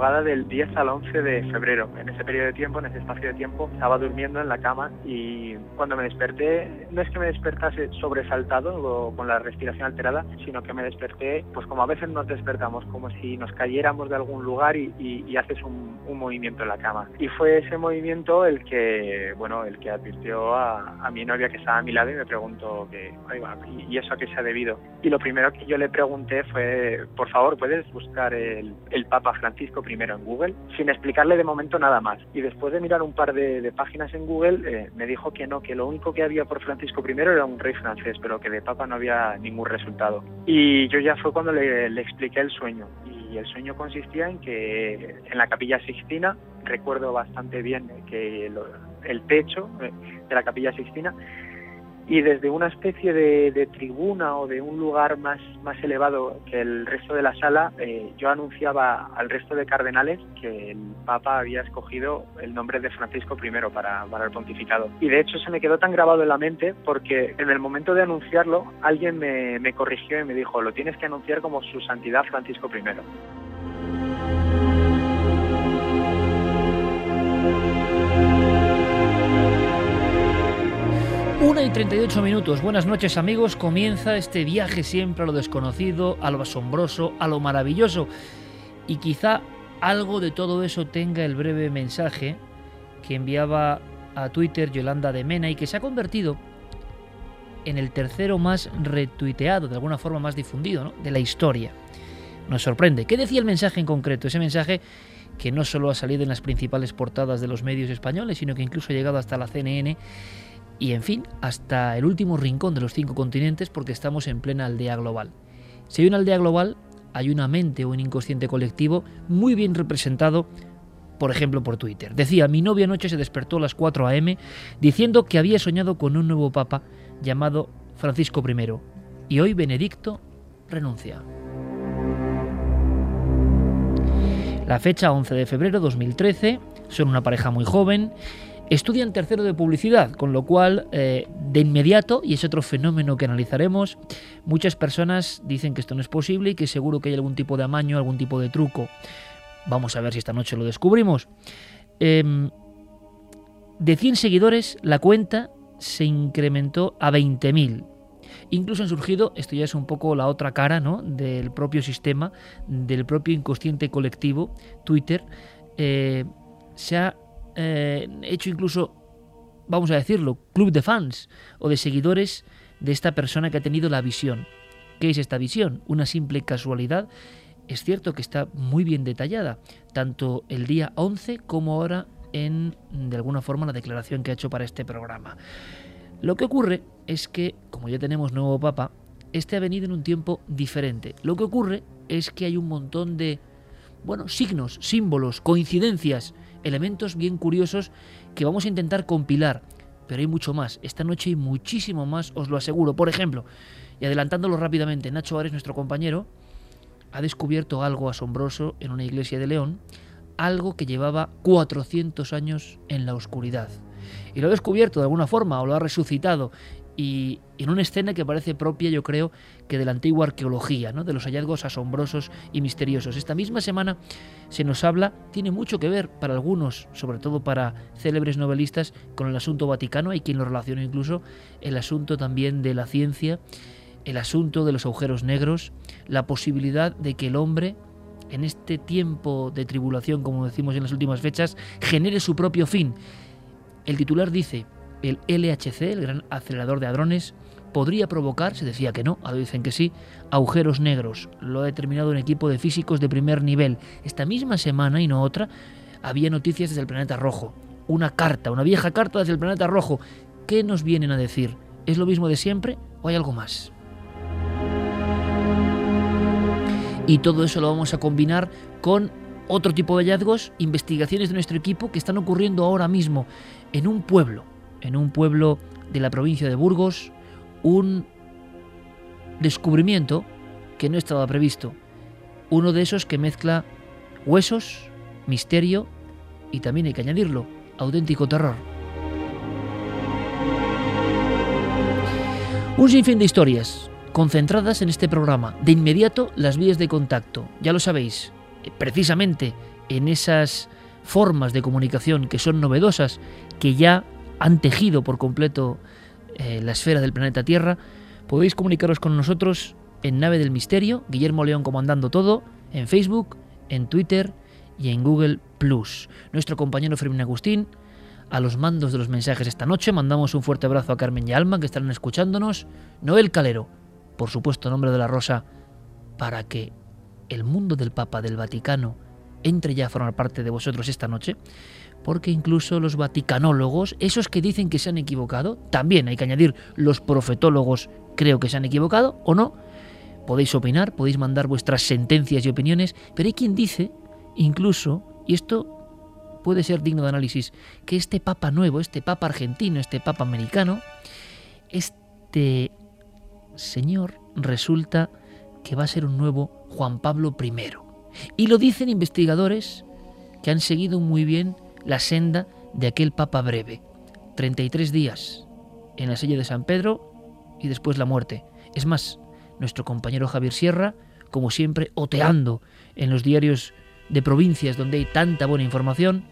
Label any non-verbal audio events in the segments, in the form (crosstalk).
Madrugada del 10 al 11 de febrero. En ese periodo de tiempo, en ese espacio de tiempo, estaba durmiendo en la cama y cuando me desperté, no es que me despertase sobresaltado o con la respiración alterada, sino que me desperté, pues como a veces nos despertamos, como si nos cayéramos de algún lugar y, haces un, movimiento en la cama. Y fue ese movimiento el que, bueno, el que advirtió a, mi novia que estaba a mi lado y me preguntó que, ¿y eso a qué se ha debido? Y lo primero que yo le pregunté fue, por favor, ¿puedes buscar el, el Papa Francisco? I en Google, sin explicarle de momento nada más. Y después de mirar un par de, páginas en Google, eh, me dijo que no, que lo único que había por Francisco I era un rey francés, pero que de papa no había ningún resultado. Y yo ya fue cuando le, expliqué el sueño. Y el sueño consistía en que en la capilla Sixtina, recuerdo bastante bien que el techo eh, de la capilla Sixtina y desde una especie de, tribuna o de un lugar más, más elevado que el resto de la sala, eh, yo anunciaba al resto de cardenales que el Papa había escogido el nombre de Francisco I para, para el pontificado. Y de hecho se me quedó tan grabado en la mente porque en el momento de anunciarlo alguien me, me corrigió y me dijo, lo tienes que anunciar como su santidad Francisco I. 1 y 38 minutos. Buenas noches amigos. Comienza este viaje siempre a lo desconocido, a lo asombroso, a lo maravilloso. Y quizá algo de todo eso tenga el breve mensaje que enviaba a Twitter Yolanda de Mena y que se ha convertido en el tercero más retuiteado, de alguna forma más difundido, de la historia. Nos sorprende. ¿Qué decía el mensaje en concreto? Ese mensaje que no solo ha salido en las principales portadas de los medios españoles, sino que incluso ha llegado hasta la CNN y en fin, hasta el último rincón de los cinco continentes porque estamos en plena aldea global. Si hay una aldea global, hay una mente o un inconsciente colectivo muy bien representado, por ejemplo, por Twitter. Decía, mi novia anoche se despertó a las 4 a.m. diciendo que había soñado con un nuevo papa llamado Francisco I y hoy Benedicto renuncia. La fecha 11 de febrero de 2013, son una pareja muy joven Estudian tercero de publicidad, con lo cual eh, de inmediato, y es otro fenómeno que analizaremos, muchas personas dicen que esto no es posible y que seguro que hay algún tipo de amaño, algún tipo de truco. Vamos a ver si esta noche lo descubrimos. Em, de 100 seguidores, la cuenta se incrementó a 20.000. Incluso han surgido, esto ya es un poco la otra cara ¿no? del propio sistema, del propio inconsciente colectivo, Twitter, eh, se ha eh, hecho incluso, vamos a decirlo, club de fans o de seguidores de esta persona que ha tenido la visión. ¿Qué es esta visión? ¿Una simple casualidad? Es cierto que está muy bien detallada, tanto el día 11 como ahora en, de alguna forma, la declaración que ha hecho para este programa. Lo que ocurre es que, como ya tenemos nuevo Papa, este ha venido en un tiempo diferente. Lo que ocurre es que hay un montón de, bueno, signos, símbolos, coincidencias elementos bien curiosos que vamos a intentar compilar. Pero hay mucho más. Esta noche hay muchísimo más, os lo aseguro. Por ejemplo, y adelantándolo rápidamente, Nacho Ares, nuestro compañero, ha descubierto algo asombroso en una iglesia de León, algo que llevaba 400 años en la oscuridad. Y lo ha descubierto de alguna forma o lo ha resucitado y en una escena que parece propia, yo creo, que de la antigua arqueología, ¿no? de los hallazgos asombrosos y misteriosos. Esta misma semana se nos habla, tiene mucho que ver para algunos, sobre todo para célebres novelistas, con el asunto vaticano, hay quien lo relaciona incluso, el asunto también de la ciencia, el asunto de los agujeros negros, la posibilidad de que el hombre en este tiempo de tribulación, como decimos en las últimas fechas, genere su propio fin. El titular dice, el LHC, el gran acelerador de hadrones, podría provocar, se decía que no, ahora dicen que sí, agujeros negros. Lo ha determinado un equipo de físicos de primer nivel. Esta misma semana y no otra, había noticias desde el planeta rojo. Una carta, una vieja carta desde el planeta rojo. ¿Qué nos vienen a decir? ¿Es lo mismo de siempre o hay algo más? Y todo eso lo vamos a combinar con otro tipo de hallazgos, investigaciones de nuestro equipo que están ocurriendo ahora mismo en un pueblo, en un pueblo de la provincia de Burgos, un descubrimiento que no estaba previsto. Uno de esos que mezcla huesos, misterio y también hay que añadirlo, auténtico terror. Un sinfín de historias concentradas en este programa. De inmediato las vías de contacto. Ya lo sabéis, precisamente en esas formas de comunicación que son novedosas, que ya han tejido por completo eh, la esfera del planeta Tierra, podéis comunicaros con nosotros en Nave del Misterio, Guillermo León comandando todo, en Facebook, en Twitter y en Google Plus. Nuestro compañero Fermín Agustín, a los mandos de los mensajes esta noche, mandamos un fuerte abrazo a Carmen y Alma que estarán escuchándonos, Noel Calero, por supuesto, nombre de la Rosa, para que el mundo del Papa del Vaticano entre ya a formar parte de vosotros esta noche, porque incluso los vaticanólogos, esos que dicen que se han equivocado, también hay que añadir los profetólogos creo que se han equivocado o no, podéis opinar, podéis mandar vuestras sentencias y opiniones, pero hay quien dice, incluso, y esto puede ser digno de análisis, que este papa nuevo, este papa argentino, este papa americano, este señor resulta que va a ser un nuevo Juan Pablo I. Y lo dicen investigadores que han seguido muy bien la senda de aquel Papa breve. 33 días en la silla de San Pedro y después la muerte. Es más, nuestro compañero Javier Sierra, como siempre, oteando en los diarios de provincias donde hay tanta buena información,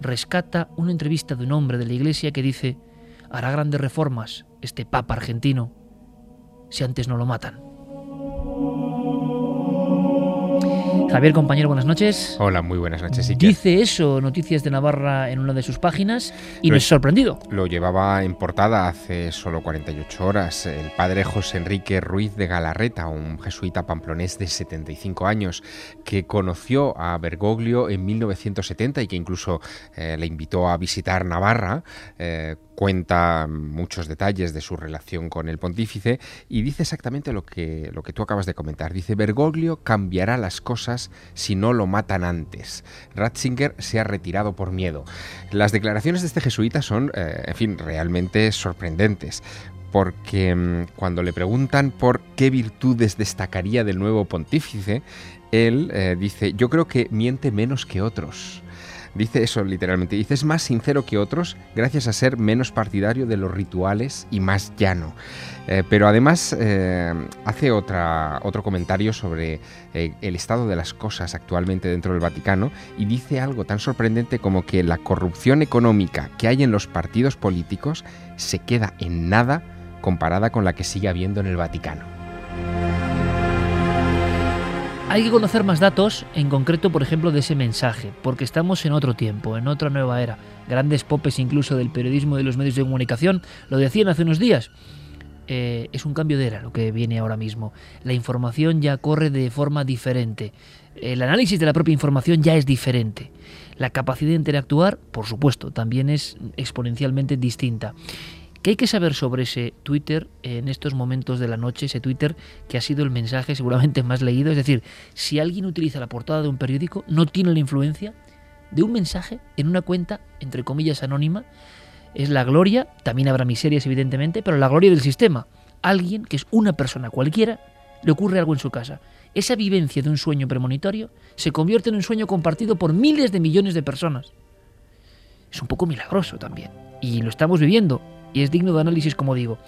rescata una entrevista de un hombre de la iglesia que dice, hará grandes reformas este Papa argentino si antes no lo matan. Javier, compañero, buenas noches. Hola, muy buenas noches. Dice eso, Noticias de Navarra, en una de sus páginas, y me he sorprendido. Lo llevaba en portada hace solo 48 horas el padre José Enrique Ruiz de Galarreta, un jesuita pamplonés de 75 años, que conoció a Bergoglio en 1970 y que incluso eh, le invitó a visitar Navarra. Eh, cuenta muchos detalles de su relación con el pontífice y dice exactamente lo que, lo que tú acabas de comentar. Dice, Bergoglio cambiará las cosas si no lo matan antes. Ratzinger se ha retirado por miedo. Las declaraciones de este jesuita son, eh, en fin, realmente sorprendentes porque mm, cuando le preguntan por qué virtudes destacaría del nuevo pontífice, él eh, dice, yo creo que miente menos que otros. Dice eso literalmente, dice es más sincero que otros gracias a ser menos partidario de los rituales y más llano. Eh, pero además eh, hace otra, otro comentario sobre eh, el estado de las cosas actualmente dentro del Vaticano y dice algo tan sorprendente como que la corrupción económica que hay en los partidos políticos se queda en nada comparada con la que sigue habiendo en el Vaticano. Hay que conocer más datos, en concreto, por ejemplo, de ese mensaje, porque estamos en otro tiempo, en otra nueva era. Grandes popes incluso del periodismo y de los medios de comunicación lo decían hace unos días. Eh, es un cambio de era lo que viene ahora mismo. La información ya corre de forma diferente. El análisis de la propia información ya es diferente. La capacidad de interactuar, por supuesto, también es exponencialmente distinta. ¿Qué hay que saber sobre ese Twitter en estos momentos de la noche? Ese Twitter que ha sido el mensaje seguramente más leído. Es decir, si alguien utiliza la portada de un periódico, no tiene la influencia de un mensaje en una cuenta, entre comillas, anónima. Es la gloria, también habrá miserias evidentemente, pero la gloria del sistema. Alguien, que es una persona cualquiera, le ocurre algo en su casa. Esa vivencia de un sueño premonitorio se convierte en un sueño compartido por miles de millones de personas. Es un poco milagroso también. Y lo estamos viviendo y es digno de análisis, como digo.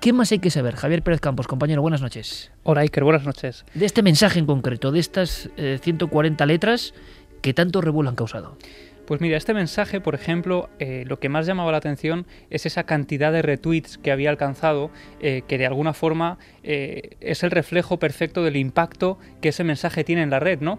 ¿Qué más hay que saber? Javier Pérez Campos, compañero, buenas noches. Hola Iker, buenas noches. De este mensaje en concreto, de estas 140 eh, letras que tanto revuelo han causado. Pues mira, este mensaje, por ejemplo, eh, lo que más llamaba la atención es esa cantidad de retweets que había alcanzado, eh, que de alguna forma eh, es el reflejo perfecto del impacto que ese mensaje tiene en la red, ¿no?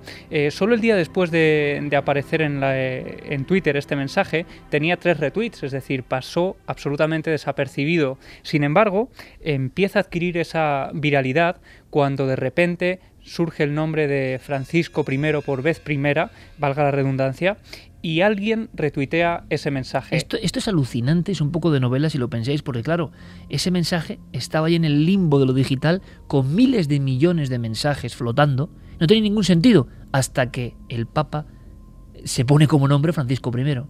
solo el día después de, aparecer en, en Twitter este mensaje tenía tres retweets, es decir, pasó absolutamente desapercibido. Sin embargo, empieza a adquirir esa viralidad cuando de repente surge el nombre de Francisco I por vez primera, valga la redundancia, y alguien retuitea ese mensaje. Esto, esto es alucinante, es un poco de novela si lo pensáis, porque claro, ese mensaje estaba ahí en el limbo de lo digital con miles de millones de mensajes flotando. No tiene ningún sentido hasta que el Papa se pone como nombre Francisco I.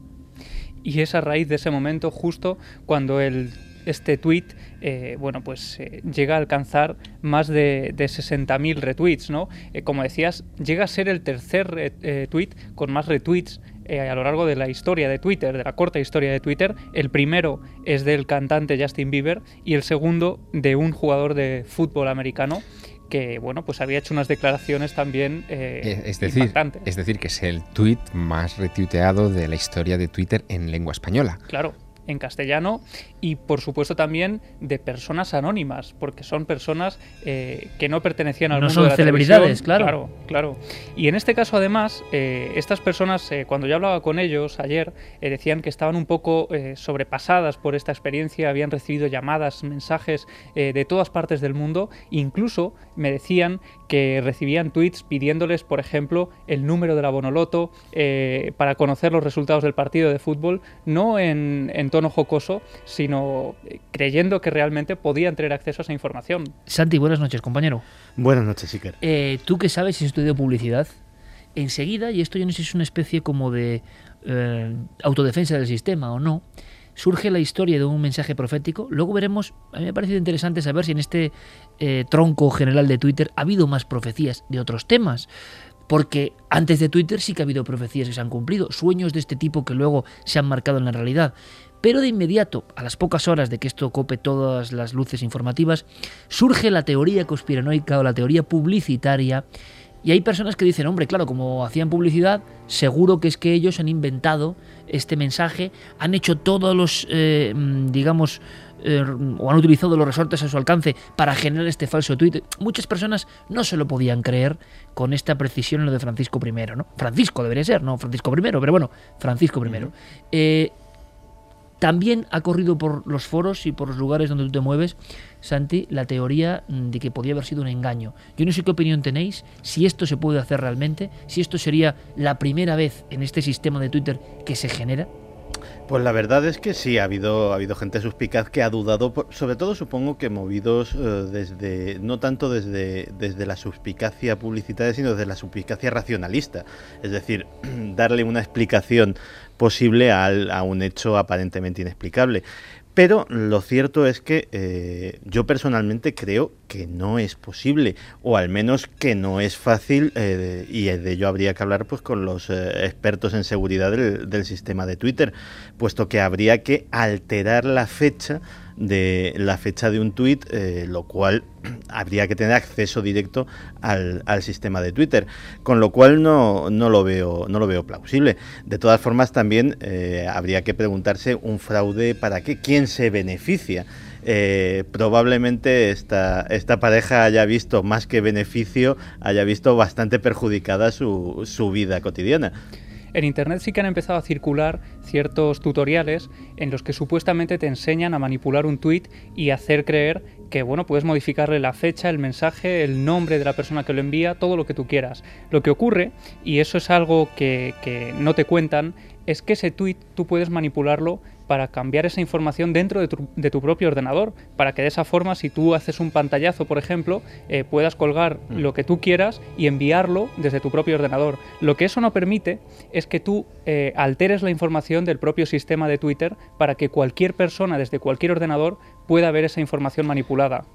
Y es a raíz de ese momento justo cuando el este tweet, eh, bueno, pues eh, llega a alcanzar más de, de 60.000 retweets, ¿no? Eh, como decías, llega a ser el tercer tweet con más retweets a lo largo de la historia de Twitter, de la corta historia de Twitter. El primero es del cantante Justin Bieber y el segundo de un jugador de fútbol americano que bueno pues había hecho unas declaraciones también es decir es decir que es el tweet más retuiteado de la historia de Twitter en lengua española claro en castellano y por supuesto también de personas anónimas, porque son personas eh, que no pertenecían al no mundo de la celebridades, claro. Claro, claro. Y en este caso además, eh, estas personas, eh, cuando yo hablaba con ellos ayer, decían que estaban un poco sobrepasadas por esta experiencia, habían recibido llamadas, mensajes de todas partes del mundo, incluso me decían que recibían tweets pidiéndoles, por ejemplo, el número de la Bonoloto para conocer los resultados del partido de fútbol, no en, en tono jocoso, sino eh, creyendo que realmente podían tener acceso a esa información. Santi, buenas noches, compañero. Buenas noches, Iker. Eh, Tú que sabes si has estudiado publicidad, enseguida, y esto yo no sé si es una especie como de eh, autodefensa del sistema o no, surge la historia de un mensaje profético. Luego veremos, a mí me ha parecido interesante saber si en este tronco general de Twitter ha habido más profecías de otros temas. Porque antes de Twitter sí que ha habido profecías que se han cumplido, sueños de este tipo que luego se han marcado en la realidad. Pero de inmediato, a las pocas horas de que esto cope todas las luces informativas, surge la teoría conspiranoica o la teoría publicitaria. Y hay personas que dicen, hombre, claro, como hacían publicidad, seguro que es que ellos han inventado este mensaje, han hecho todos los, eh, mm, digamos, eh, o han utilizado los resortes a su alcance para generar este falso tuit. Muchas personas no se lo podían creer con esta precisión en lo de Francisco I, ¿no? Francisco debería ser, no Francisco I, pero bueno, Francisco I. También ha corrido por los foros y por los lugares donde tú te mueves, Santi, la teoría mm, de que podía haber sido un engaño. Yo no sé qué opinión tenéis, si esto se puede hacer realmente, si esto sería la primera vez en este sistema de Twitter que se genera. Pues la verdad es que sí, ha habido, ha habido gente suspicaz que ha dudado, sobre todo supongo que movidos eh, desde, no tanto desde, desde la suspicacia publicitaria, sino desde la suspicacia racionalista. Es decir, (clears throat) darle una explicación posible a un hecho aparentemente inexplicable. Pero lo cierto es que eh, yo personalmente creo que no es posible, o al menos que no es fácil, eh, y de ello habría que hablar pues con los eh, expertos en seguridad del, sistema de Twitter, puesto que habría que alterar la fecha de la fecha de un tuit, eh, lo cual (clears throat) habría que tener acceso directo al, sistema de Twitter, con lo cual no, no, lo, veo, no lo veo plausible. De todas formas, también eh, habría que preguntarse un fraude para qué, quién se beneficia. Eh, probablemente esta, esta pareja haya visto más que beneficio, haya visto bastante perjudicada su, su vida cotidiana. En Internet sí que han empezado a circular ciertos tutoriales en los que supuestamente te enseñan a manipular un tweet y hacer creer que bueno, puedes modificarle la fecha, el mensaje, el nombre de la persona que lo envía, todo lo que tú quieras. Lo que ocurre, y eso es algo que, que no te cuentan, es que ese tweet tú puedes manipularlo para cambiar esa información dentro de tu, propio ordenador, para que de esa forma, si tú haces un pantallazo, por ejemplo, eh, puedas colgar mm. lo que tú quieras y enviarlo desde tu propio ordenador. Lo que eso no permite es que tú eh, alteres la información del propio sistema de Twitter para que cualquier persona desde cualquier ordenador pueda ver esa información manipulada.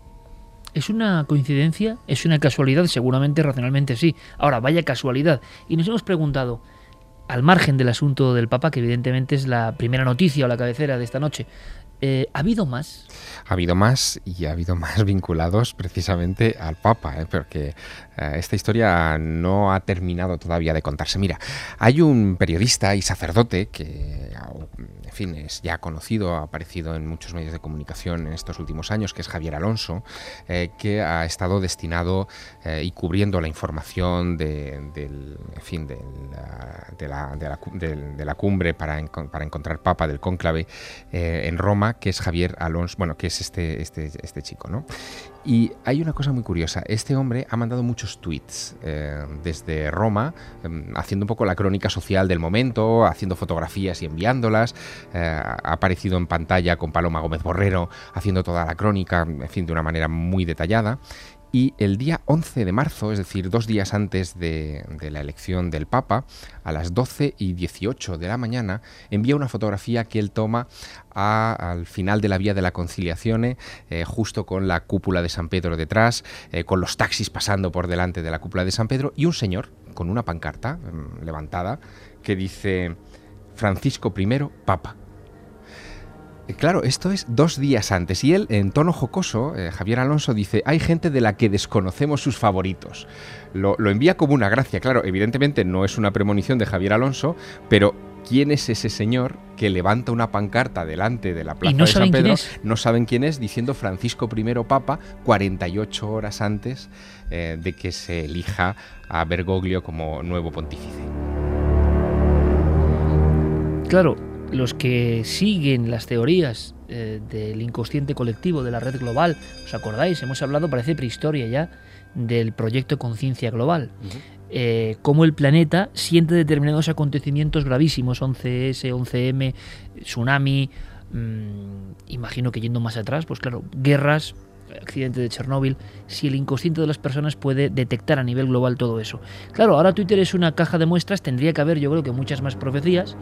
¿Es una coincidencia? ¿Es una casualidad? Seguramente, racionalmente sí. Ahora, vaya casualidad. Y nos hemos preguntado, al margen del asunto del Papa, que evidentemente es la primera noticia o la cabecera de esta noche, Eh, ¿Ha habido más? Ha habido más y ha habido (laughs) más vinculados precisamente al Papa, ¿eh? porque eh, esta historia no ha terminado todavía de contarse. Mira, hay un periodista y sacerdote que, fin, es ya conocido, ha aparecido en muchos medios de comunicación en estos últimos años, que es Javier Alonso, que ha estado destinado y cubriendo la información de, del, en fin, de, la, de, la, cumbre para, para encontrar Papa del cónclave en Roma que es Javier Alonso, bueno, que es este, este, este chico, ¿no? Y hay una cosa muy curiosa, este hombre ha mandado muchos tweets eh, desde Roma, em, haciendo un poco la crónica social del momento, haciendo fotografías y enviándolas, eh, ha aparecido en pantalla con Paloma Gómez Borrero, haciendo toda la crónica, en fin, de una manera muy detallada, y el día 11 de marzo, es decir, dos días antes de, la elección del Papa, a las 12 y 18 de la mañana, envía una fotografía que él toma al final de la vía de la conciliación, eh, justo con la cúpula de San Pedro detrás, eh, con los taxis pasando por delante de la cúpula de San Pedro, y un señor con una pancarta mm, levantada que dice Francisco I, Papa. Eh, claro, esto es dos días antes y él, en tono jocoso, eh, Javier Alonso dice, hay gente de la que desconocemos sus favoritos. Lo, envía como una gracia, claro, evidentemente no es una premonición de Javier Alonso, pero ¿quién es ese señor que levanta una pancarta delante de la plaza de San Pedro? No saben quién es, diciendo Francisco I Papa 48 horas antes eh, de que se elija a Bergoglio como nuevo pontífice. Claro, los que siguen las teorías eh, del inconsciente colectivo, de la red global, ¿os acordáis? Hemos hablado, parece prehistoria ya, del proyecto Conciencia Global. Eh, cómo el planeta siente determinados acontecimientos gravísimos, 11S, 11M, tsunami, mm, imagino que yendo más atrás, pues claro, guerras, accidente de Chernóbil, si el inconsciente de las personas puede detectar a nivel global todo eso. Claro, ahora Twitter es una caja de muestras, tendría que haber yo creo que muchas más profecías,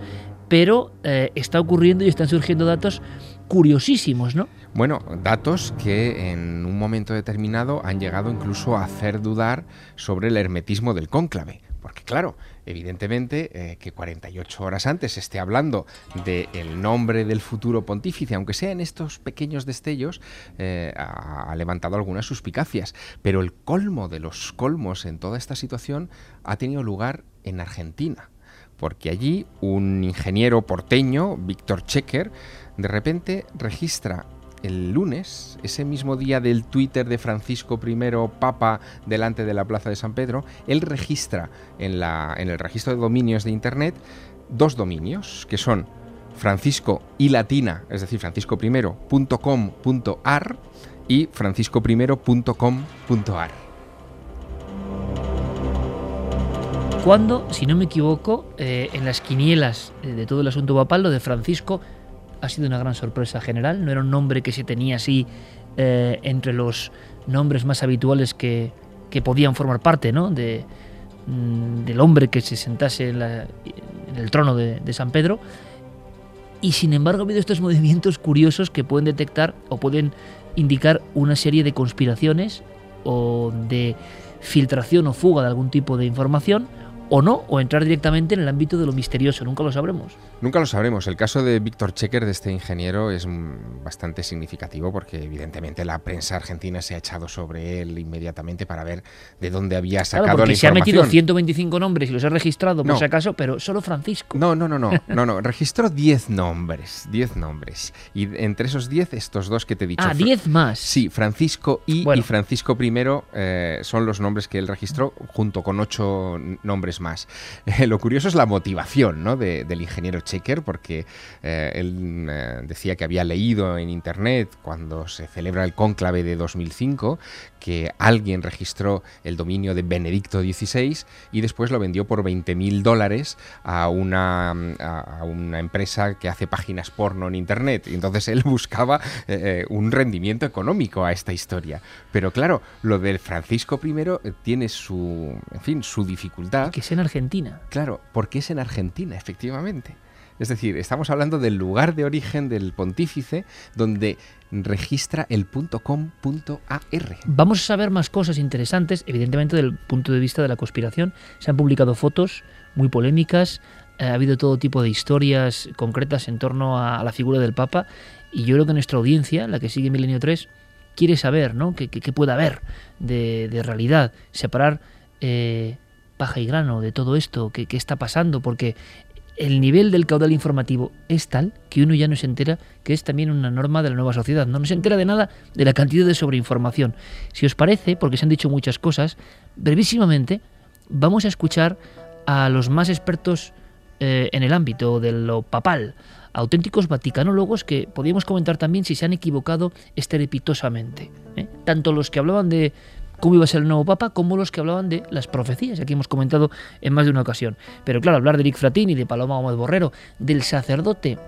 pero eh, está ocurriendo y están surgiendo datos curiosísimos, ¿no? Bueno, datos que en un momento determinado han llegado incluso a hacer dudar sobre el hermetismo del cónclave. Porque claro, evidentemente eh, que 48 horas antes esté hablando del nombre del futuro pontífice, aunque sea en estos pequeños destellos, eh, ha, levantado algunas suspicacias. Pero el colmo de los colmos en toda esta situación ha tenido lugar en Argentina. Porque allí un ingeniero porteño, Víctor Checker, de repente registra el lunes, ese mismo día del Twitter de Francisco I, Papa, delante de la Plaza de San Pedro, él registra en, la, en el registro de dominios de Internet dos dominios, que son francisco y latina, es decir, franciscoprimero.com.ar y franciscoprimero.com.ar. Cuando, si no me equivoco, eh, en las quinielas de todo el asunto papal, lo de Francisco ha sido una gran sorpresa general. No era un nombre que se tenía así eh, entre los nombres más habituales que, podían formar parte ¿no? de, mm, del hombre que se sentase en, el trono de, de, San Pedro. Y sin embargo ha habido estos (laughs) movimientos curiosos que pueden detectar o pueden indicar una serie de conspiraciones o de filtración o fuga de algún tipo de información o no, o entrar directamente en el ámbito de lo misterioso, nunca lo sabremos. Nunca lo sabremos. El caso de Víctor Checker, de este ingeniero, es bastante significativo porque evidentemente la prensa argentina se ha echado sobre él inmediatamente para ver de dónde había sacado claro, porque la se ha metido 125 nombres y los ha registrado por si acaso, pero solo Francisco. No, no, no, no, (laughs) no, no. registró 10 nombres, 10 nombres. Y entre esos 10, estos dos que te he dicho. Ah, 10 más. Sí, Francisco I y Francisco I eh, son los nombres que él registró junto con 8 nombres más. (laughs) lo curioso es la motivación ¿no? del ingeniero Checker, porque eh, él eh, decía que había leído en Internet cuando se celebra el cónclave de 2005 que alguien registró el dominio de Benedicto XVI y después lo vendió por 20 mil dólares a una, a una empresa que hace páginas porno en Internet. Y entonces él (laughs) buscaba eh, un rendimiento económico a esta historia. Pero claro, lo del Francisco I tiene su, en fin, su dificultad es en Argentina. Claro, porque es en Argentina, efectivamente. Es decir, estamos hablando del lugar de origen del pontífice donde registra el .com.ar. Vamos a saber más cosas interesantes, evidentemente del punto de vista de la conspiración. Se han publicado fotos muy polémicas, ha habido todo tipo de historias concretas en torno a, la figura del Papa Y yo creo que nuestra audiencia, la que sigue Milenio 3, quiere saber, ¿no? ¿Qué, puede haber de, realidad? Separar eh, paja y grano de todo esto, ¿qué, qué está pasando? Porque el nivel del caudal informativo es tal que uno ya no se entera que es también una norma de la nueva sociedad. No, se entera de nada de la cantidad de sobreinformación. Si os parece, porque se han dicho muchas cosas, brevísimamente vamos a escuchar a los más expertos eh, en el ámbito de lo papal, auténticos vaticanólogos que podríamos comentar también si se han equivocado estrepitosamente. ¿eh? Tanto los que hablaban de cómo iba a ser el nuevo Papa, como los que hablaban de las profecías, aquí hemos comentado en más de una ocasión. Pero claro, hablar de Eric Fratini, de Paloma Gómez Borrero, del sacerdote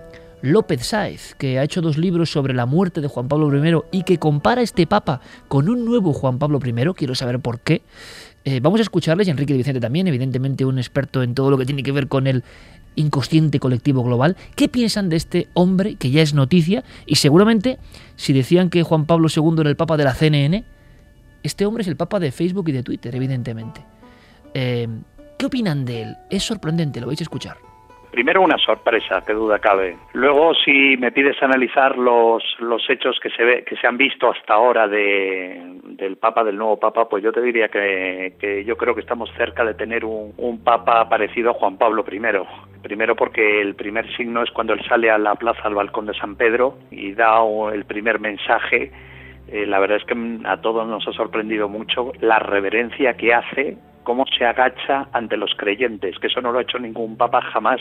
López Sáez, que ha hecho dos libros sobre la muerte de Juan Pablo I y que compara este Papa con un nuevo Juan Pablo I, quiero saber por qué. Eh, vamos a escucharles, y Enrique de Vicente también, evidentemente un experto en todo lo que tiene que ver con el inconsciente colectivo global. ¿Qué piensan de este hombre que ya es noticia? Y seguramente, si decían que Juan Pablo II era el Papa de la CNN, este hombre es el papa de Facebook y de Twitter, evidentemente. Eh, ¿Qué opinan de él? Es sorprendente, lo vais a escuchar. Primero una sorpresa, que duda cabe. Luego, si me pides analizar los, los hechos que se, ve, que se han visto hasta ahora de, del Papa, del nuevo Papa, pues yo te diría que, que yo creo que estamos cerca de tener un, un, Papa parecido a Juan Pablo I. Primero porque el primer signo es cuando él sale a la plaza, al balcón de San Pedro, y da el primer mensaje eh, la verdad es que a todos nos ha sorprendido mucho la reverencia que hace, cómo se agacha ante los creyentes, que eso no lo ha hecho ningún papa jamás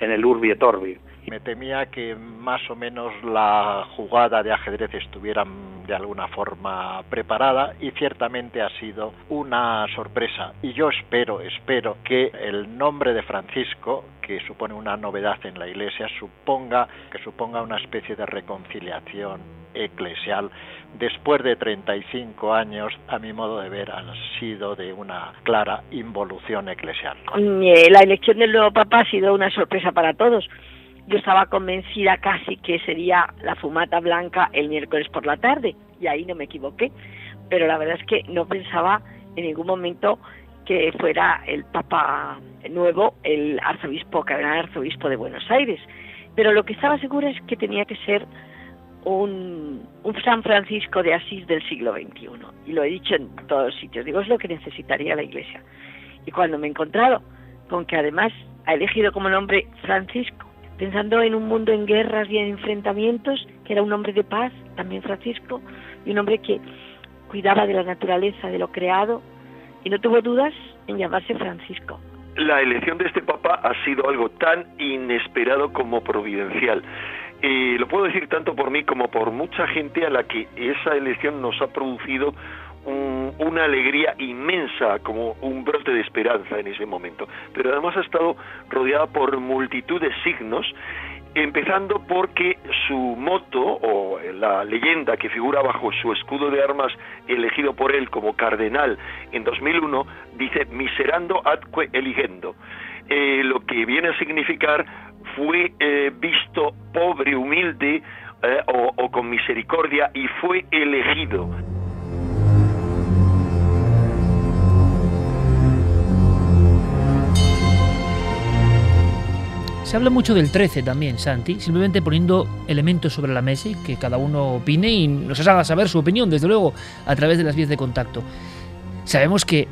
en el Urbi et Orbi. Me temía que más o menos la jugada de ajedrez estuviera de alguna forma preparada y ciertamente ha sido una sorpresa. Y yo espero, espero que el nombre de Francisco, que supone una novedad en la Iglesia, suponga que suponga una especie de reconciliación eclesial después de 35 años, a mi modo de ver, han sido de una clara involución eclesial. Eh, la elección del nuevo Papa ha sido una sorpresa para todos. Yo estaba convencida casi que sería la fumata blanca el miércoles por la tarde, y ahí no me equivoqué. Pero la verdad es que no pensaba en ningún momento que fuera el Papa nuevo, el arzobispo, que era el arzobispo de Buenos Aires. Pero lo que estaba segura es que tenía que ser un, San Francisco de Asís del siglo XXI. Y lo he dicho en todos sitios. Digo, es lo que necesitaría la Iglesia. Y cuando me he encontrado con que además ha elegido como nombre Francisco, pensando en un mundo en guerras y en enfrentamientos, que era un hombre de paz, también Francisco, y un hombre que cuidaba de la naturaleza, de lo creado, y no tuvo dudas en llamarse Francisco. La elección de este Papa ha sido algo tan inesperado como providencial. Lo puedo decir tanto por mí como por mucha gente a la que esa elección nos ha producido una alegría inmensa, como un brote de esperanza en ese momento. Pero además ha estado rodeada por multitud de signos, empezando porque su moto o la leyenda que figura bajo su escudo de armas elegido por él como cardenal en 2001 dice miserando atque eligendo, eh, lo que viene a significar fue eh, visto pobre, humilde eh, o, con misericordia y fue elegido. Se habla mucho del 13 también, Santi, simplemente poniendo elementos sobre la mesa y que cada uno opine y nos haga saber su opinión, desde luego, a través de las vías de contacto. Sabemos que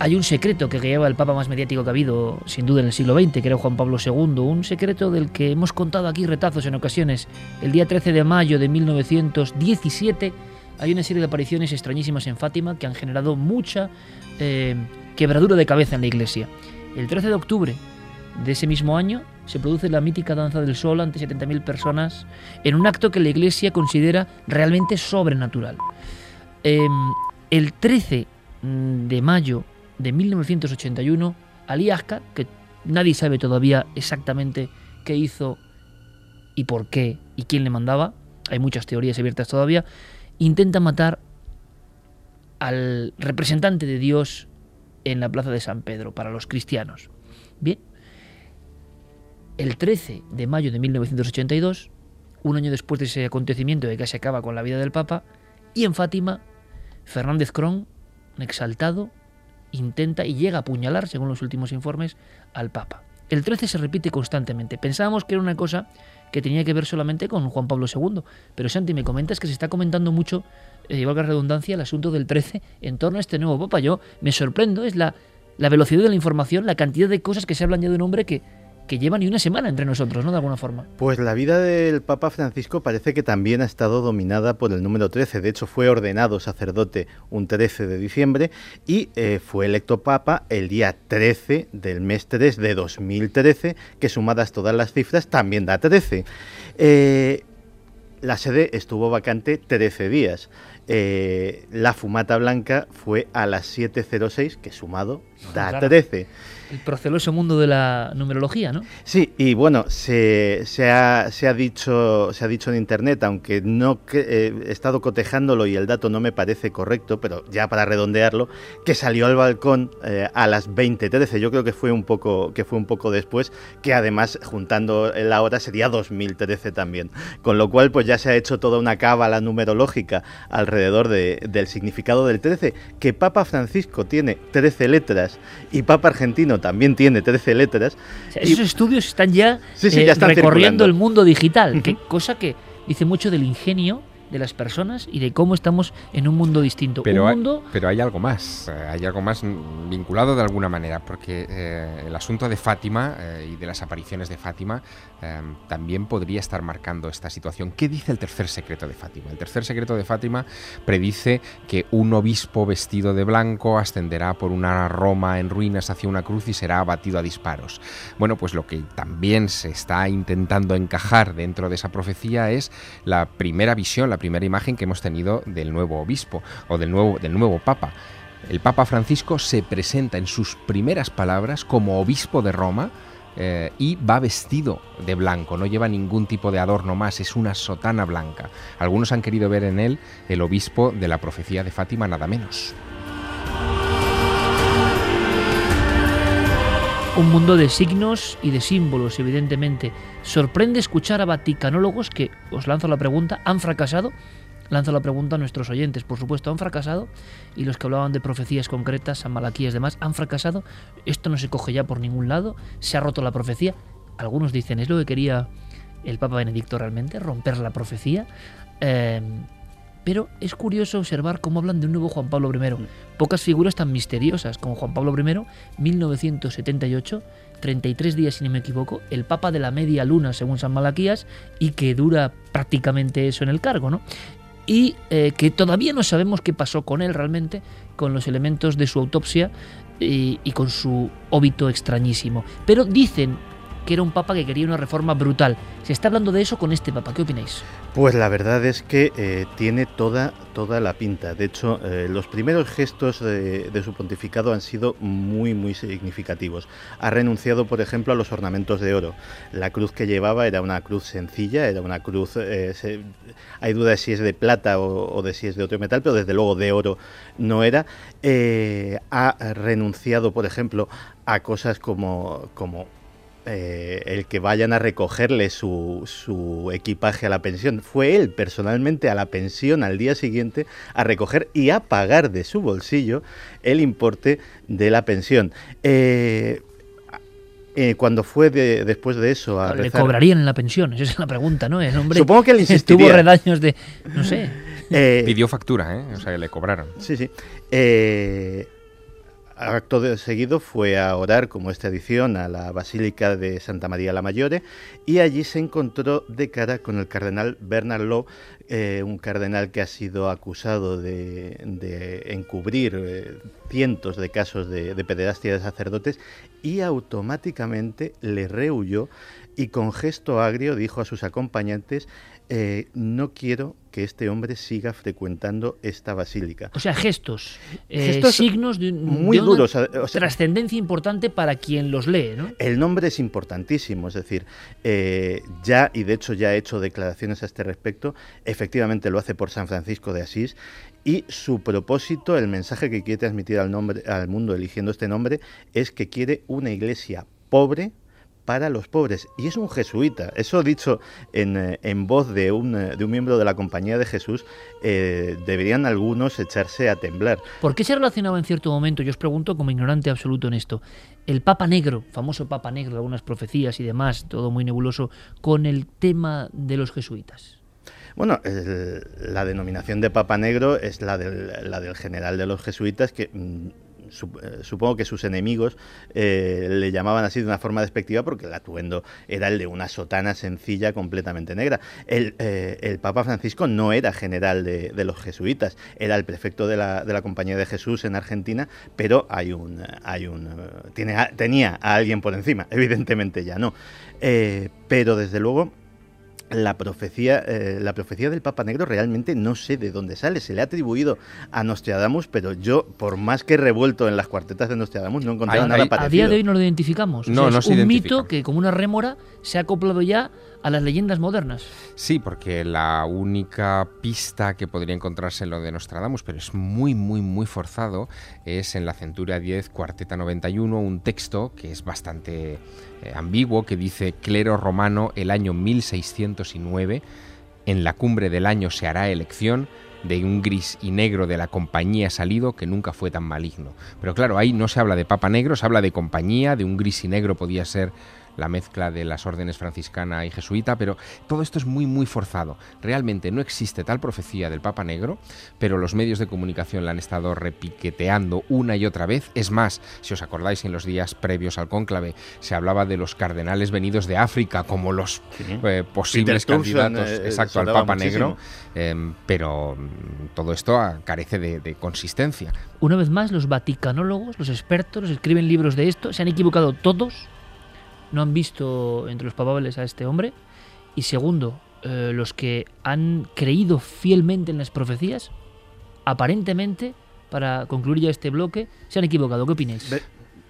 hay un secreto que lleva el Papa más mediático que ha habido, sin duda, en el siglo XX, que era Juan Pablo II, un secreto del que hemos contado aquí retazos en ocasiones. El día 13 de mayo de 1917 hay una serie de apariciones extrañísimas en Fátima que han generado mucha eh, quebradura de cabeza en la iglesia. El 13 de octubre de ese mismo año se produce la mítica danza del sol ante 70.000 personas en un acto que la iglesia considera realmente sobrenatural. Em, el 13 de mayo de 1981, Ali Aska, que nadie sabe todavía exactamente qué hizo y por qué y quién le mandaba, hay muchas teorías abiertas todavía, intenta matar al representante de Dios en la plaza de San Pedro para los cristianos. Bien, el 13 de mayo de 1982, un año después de ese acontecimiento de que se acaba con la vida del Papa, y en Fátima, Fernández Cron, un exaltado, intenta y llega a apuñalar, según los últimos informes, al Papa. El 13 se repite constantemente. Pensábamos que era una cosa que tenía que ver solamente con Juan Pablo II. Pero Santi, me comentas que se está comentando mucho, eh, igual que redundancia, el asunto del 13 en torno a este nuevo Papa. Yo me sorprendo, es la, la velocidad de la información, la cantidad de cosas que se hablan ya de un hombre que que lleva ni una semana entre nosotros, ¿no? De alguna forma. Pues la vida del Papa Francisco parece que también ha estado dominada por el número 13. De hecho, fue ordenado sacerdote un 13 de diciembre y eh, fue electo Papa el día 13 del mes 3 de 2013, que sumadas todas las cifras también da 13. Eh, la sede estuvo vacante 13 días. Eh, la fumata blanca fue a las 7.06, que sumado da 13 el proceloso mundo de la numerología, ¿no? Sí, y bueno, se, ha, se, ha, dicho, se ha dicho en internet, aunque no eh, he estado cotejándolo y el dato no me parece correcto, pero ya para redondearlo, que salió al balcón eh, a las 20.13. Yo creo que fue un poco que fue un poco después, que además juntando la hora sería 2013 también. Con lo cual, pues ya se ha hecho toda una cábala numerológica alrededor de, del significado del 13, que Papa Francisco tiene 13 letras y Papa Argentino también tiene 13 letras. esos estudios están ya, eh, recorriendo el mundo digital, cosa que dice mucho del ingenio de las personas y de cómo estamos en un mundo distinto. Pero, un hay, mundo... pero hay algo más, eh, hay algo más vinculado de alguna manera, porque eh, el asunto de Fátima eh, y de las apariciones de Fátima también podría estar marcando esta situación. ¿Qué dice el tercer secreto de Fátima? El tercer secreto de Fátima predice que un obispo vestido de blanco ascenderá por una Roma en ruinas hacia una cruz y será abatido a disparos. Bueno, pues lo que también se está intentando encajar dentro de esa profecía es la primera visión, la primera imagen que hemos tenido del nuevo obispo o del nuevo, del nuevo papa. El Papa Francisco se presenta en sus primeras palabras como obispo de Roma eh, y va vestido de blanco, no lleva ningún tipo de adorno más, es una sotana blanca. Algunos han querido ver en él el obispo de la profecía de Fátima, nada menos. Un mundo de signos y de símbolos, evidentemente. Sorprende escuchar a vaticanólogos que, os lanzo la pregunta, han fracasado. Lanzo la pregunta a nuestros oyentes, por supuesto, han fracasado. Y los que hablaban de profecías concretas, San Malaquías y demás, han fracasado. Esto no se coge ya por ningún lado. Se ha roto la profecía. Algunos dicen, ¿es lo que quería el Papa Benedicto realmente? ¿Romper la profecía? Eh, pero es curioso observar cómo hablan de un nuevo Juan Pablo I. Mm. Pocas figuras tan misteriosas como Juan Pablo I, 1978, 33 días si no me equivoco, el Papa de la media luna según San Malaquías y que dura prácticamente eso en el cargo, ¿no? Y eh, que todavía no sabemos qué pasó con él realmente, con los elementos de su autopsia y, y con su óbito extrañísimo. Pero dicen que era un papa que quería una reforma brutal. Se está hablando de eso con este papa. ¿Qué opináis? Pues la verdad es que eh, tiene toda, toda la pinta. De hecho, eh, los primeros gestos de, su pontificado han sido muy, muy significativos. Ha renunciado, por ejemplo, a los ornamentos de oro. La cruz que llevaba era una cruz sencilla, era una cruz... Eh, hay duda de si es de plata o, o, de si es de otro metal, pero desde luego de oro no era. ha renunciado, por ejemplo, a cosas como, como eh, el que vayan a recogerle su, su, equipaje a la pensión. Fue él personalmente a la pensión al día siguiente a recoger y a pagar de su bolsillo el importe de la pensión. Eh, eh, cuando fue después de eso a ¿Le cobrarían la pensión? Esa es la pregunta, ¿no? El hombre Supongo que él (laughs) insistiría. Tuvo redaños de... no sé. Pidió factura, ¿eh? O sea, que le cobraron. Sí, sí. Eh, acto de seguido fue a orar, como esta edición, a la Basílica de Santa María la Mayore y allí se encontró de cara con el cardenal Bernard Law, eh, un cardenal que ha sido acusado de, encubrir eh, cientos de casos de, de pederastia de sacerdotes y automáticamente le rehuyó y con gesto agrio dijo a sus acompañantes eh, no quiero que este hombre siga frecuentando esta basílica. O sea, gestos, eh, signos de, muy duros, trascendencia importante para quien los lee, ¿no? El nombre es importantísimo, es decir, eh, ya, y de hecho ya ha hecho declaraciones a este respecto, efectivamente lo hace por San Francisco de Asís, y su propósito, el mensaje que quiere transmitir al, nombre, al mundo eligiendo este nombre, es que quiere una iglesia pobre, para los pobres. Y es un jesuita. Eso dicho en, eh, en voz de un, eh, de un, miembro de la Compañía de Jesús, eh, deberían algunos echarse a temblar. ¿Por qué se relacionaba en cierto momento, yo os pregunto como ignorante absoluto en esto, el Papa Negro, famoso Papa Negro, algunas profecías y demás, todo muy nebuloso, con el tema de los jesuitas? Bueno, la denominación de Papa Negro es la del, la del general de los jesuitas que mm, supongo que sus enemigos eh, le llamaban así de una forma despectiva porque el atuendo era el de una sotana sencilla completamente negra. El, eh, Papa Francisco no era general de, los jesuitas, era el prefecto de la, de la, Compañía de Jesús en Argentina, pero hay un, hay un tiene, tenía a alguien por encima, (laughs) evidentemente ya no. pero desde luego la profecía, eh, la profecía del Papa Negro realmente no sé de dónde sale. Se le ha atribuido a Nostradamus, pero yo, por más que he revuelto en las cuartetas de Nostradamus, no he encontrado nada parecido. A día de hoy no lo identificamos. No, no es un mito que, como una rémora, se ha acoplado ya a las leyendas modernas. Sí, porque la única pista que podría encontrarse en lo de Nostradamus, pero es muy, muy, muy forzado, es en la Centuria 10, Cuarteta 91, un texto que es bastante eh, ambiguo, que dice clero romano el año 1609, en la cumbre del año se hará elección, de un gris y negro de la compañía salido que nunca fue tan maligno. Pero claro, ahí no se habla de papa negro, se habla de compañía, de un gris y negro podía ser la mezcla de las órdenes franciscana y jesuita, pero todo esto es muy, muy forzado. Realmente no existe tal profecía del Papa Negro, pero los medios de comunicación la han estado repiqueteando una y otra vez. Es más, si os acordáis, en los días previos al cónclave se hablaba de los cardenales venidos de África como los eh, posibles candidatos eh, exacto, al Papa Negro, em, pero mm, todo esto carece de, de consistencia. Una vez más, los vaticanólogos, los expertos, los escriben libros de esto, se han equivocado todos no han visto entre los papables a este hombre. Y segundo, eh, los que han creído fielmente en las profecías, aparentemente, para concluir ya este bloque, se han equivocado. ¿Qué opináis?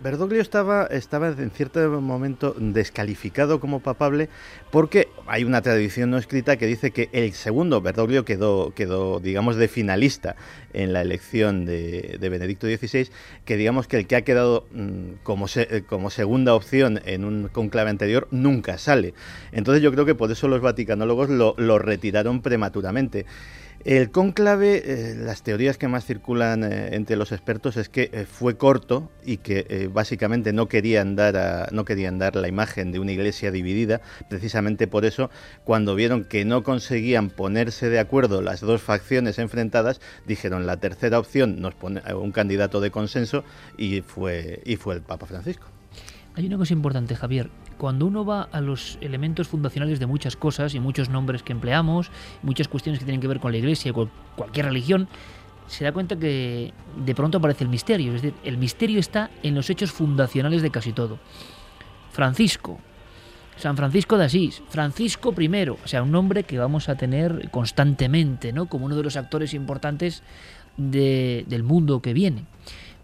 Bergoglio estaba, estaba en cierto momento descalificado como papable porque hay una tradición no escrita que dice que el segundo, Bergoglio quedó, quedó digamos, de finalista en la elección de, Benedicto XVI, que digamos que el que ha quedado mm, como, como segunda opción en un conclave anterior nunca sale. Entonces yo creo que por eso los vaticanólogos lo, lo retiraron prematuramente. El cónclave, eh, las teorías que más circulan eh, entre los expertos es que eh, fue corto y que básicamente no querían, dar no querían dar la imagen de una iglesia dividida. Precisamente por eso, cuando vieron que no conseguían ponerse de acuerdo las dos facciones enfrentadas, dijeron la tercera opción nos pone un candidato de consenso y fue, y fue el Papa Francisco. Hay una cosa importante, Javier. Cuando uno va a los elementos fundacionales de muchas cosas y muchos nombres que empleamos, muchas cuestiones que tienen que ver con la iglesia, con cualquier religión, se da cuenta que de pronto aparece el misterio. Es decir, el misterio está en los hechos fundacionales de casi todo. Francisco, San Francisco de Asís, Francisco I, o sea, un nombre que vamos a tener constantemente, ¿no? Como uno de los actores importantes del mundo que viene.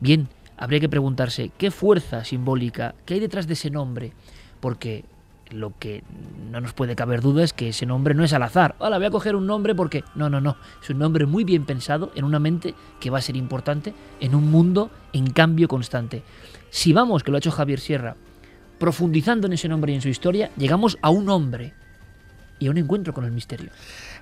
Bien, habría que preguntarse qué fuerza simbólica, qué hay detrás de ese nombre, porque lo que no nos puede caber duda es que ese nombre no es al azar. Hola, voy a coger un nombre porque... No, no, no. Es un nombre muy bien pensado en una mente que va a ser importante en un mundo en cambio constante. Si vamos, que lo ha hecho Javier Sierra, profundizando en ese nombre y en su historia, llegamos a un hombre y a un encuentro con el misterio.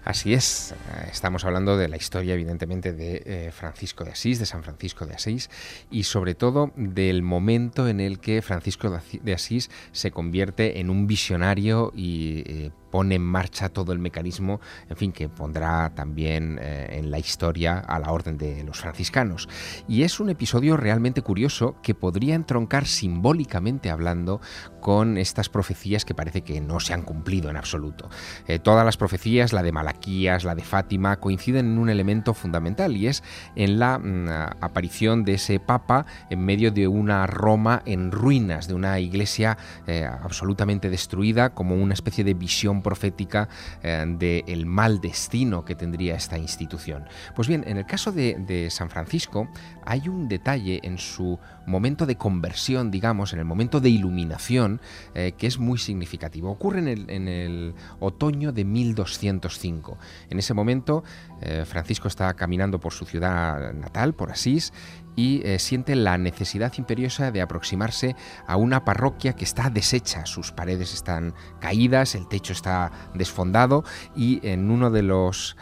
Así es, estamos hablando de la historia evidentemente de eh, Francisco de Asís, de San Francisco de Asís, y sobre todo del momento en el que Francisco de Asís se convierte en un visionario y eh, pone en marcha todo el mecanismo, en fin, que pondrá también eh, en la historia a la orden de los franciscanos. Y es un episodio realmente curioso que podría entroncar simbólicamente hablando con estas profecías que parece que no se han cumplido en absoluto. Eh, todas las profecías, la de Malaquías, la de Fátima, coinciden en un elemento fundamental y es en la mm, aparición de ese papa en medio de una Roma en ruinas, de una iglesia eh, absolutamente destruida, como una especie de visión profética eh, del mal destino que tendría esta institución. Pues bien, en el caso de, San Francisco hay un detalle en su momento de conversión, digamos, en el momento de iluminación, eh, que es muy significativo. Ocurre en el, otoño de 1205. En ese momento, eh, Francisco está caminando por su ciudad natal, por Asís, y eh, siente la necesidad imperiosa de aproximarse a una parroquia que está deshecha, sus paredes están caídas, el techo está desfondado y en uno de los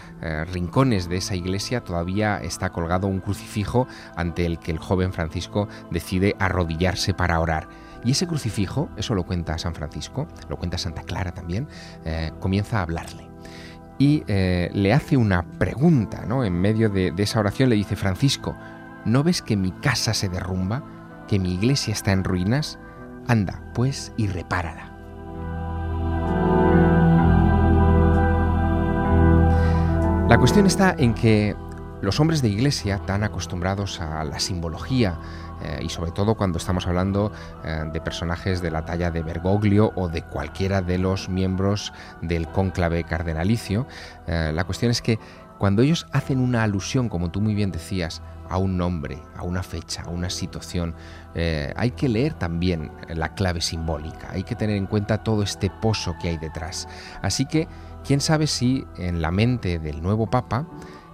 rincones de esa iglesia todavía está colgado un crucifijo ante el que el joven Francisco decide arrodillarse para orar. Y ese crucifijo, eso lo cuenta San Francisco, lo cuenta Santa Clara también, eh, comienza a hablarle. Y le hace una pregunta, ¿no? En medio de esa oración le dice, Francisco, ¿No ves que mi casa se derrumba? ¿Que mi iglesia está en ruinas? Anda, pues, y repárala. La cuestión está en que los hombres de iglesia, tan acostumbrados a la simbología, eh, y sobre todo cuando estamos hablando eh, de personajes de la talla de Bergoglio o de cualquiera de los miembros del cónclave cardenalicio, eh, la cuestión es que cuando ellos hacen una alusión, como tú muy bien decías, a un nombre, a una fecha, a una situación, hay que leer también la clave simbólica, hay que tener en cuenta todo este pozo que hay detrás. Así que, quién sabe si en la mente del nuevo Papa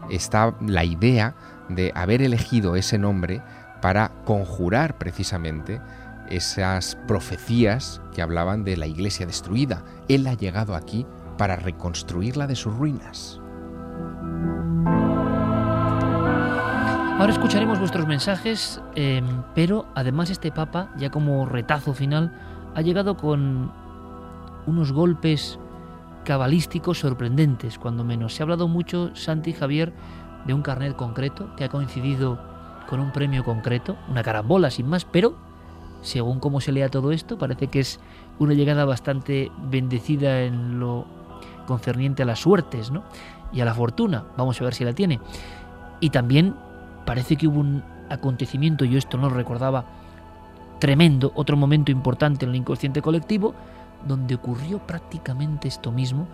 está la idea de haber elegido ese nombre para conjurar precisamente esas profecías que hablaban de la iglesia destruida. Él ha llegado aquí para reconstruirla de sus ruinas. Ahora escucharemos vuestros mensajes, em, pero además este Papa, ya como retazo final, ha llegado con unos golpes cabalísticos sorprendentes, cuando menos. Se ha hablado mucho, Santi Javier, de un carnet concreto que ha coincidido con un premio concreto, una carambola sin más, pero según cómo se lea todo esto, parece que es una llegada bastante bendecida en lo concerniente a las suertes ¿no? y a la fortuna. Vamos a ver si la tiene. Y también parece que hubo un acontecimiento, yo esto no lo recordaba, tremendo, otro momento importante en el inconsciente colectivo, donde ocurrió prácticamente esto mismo.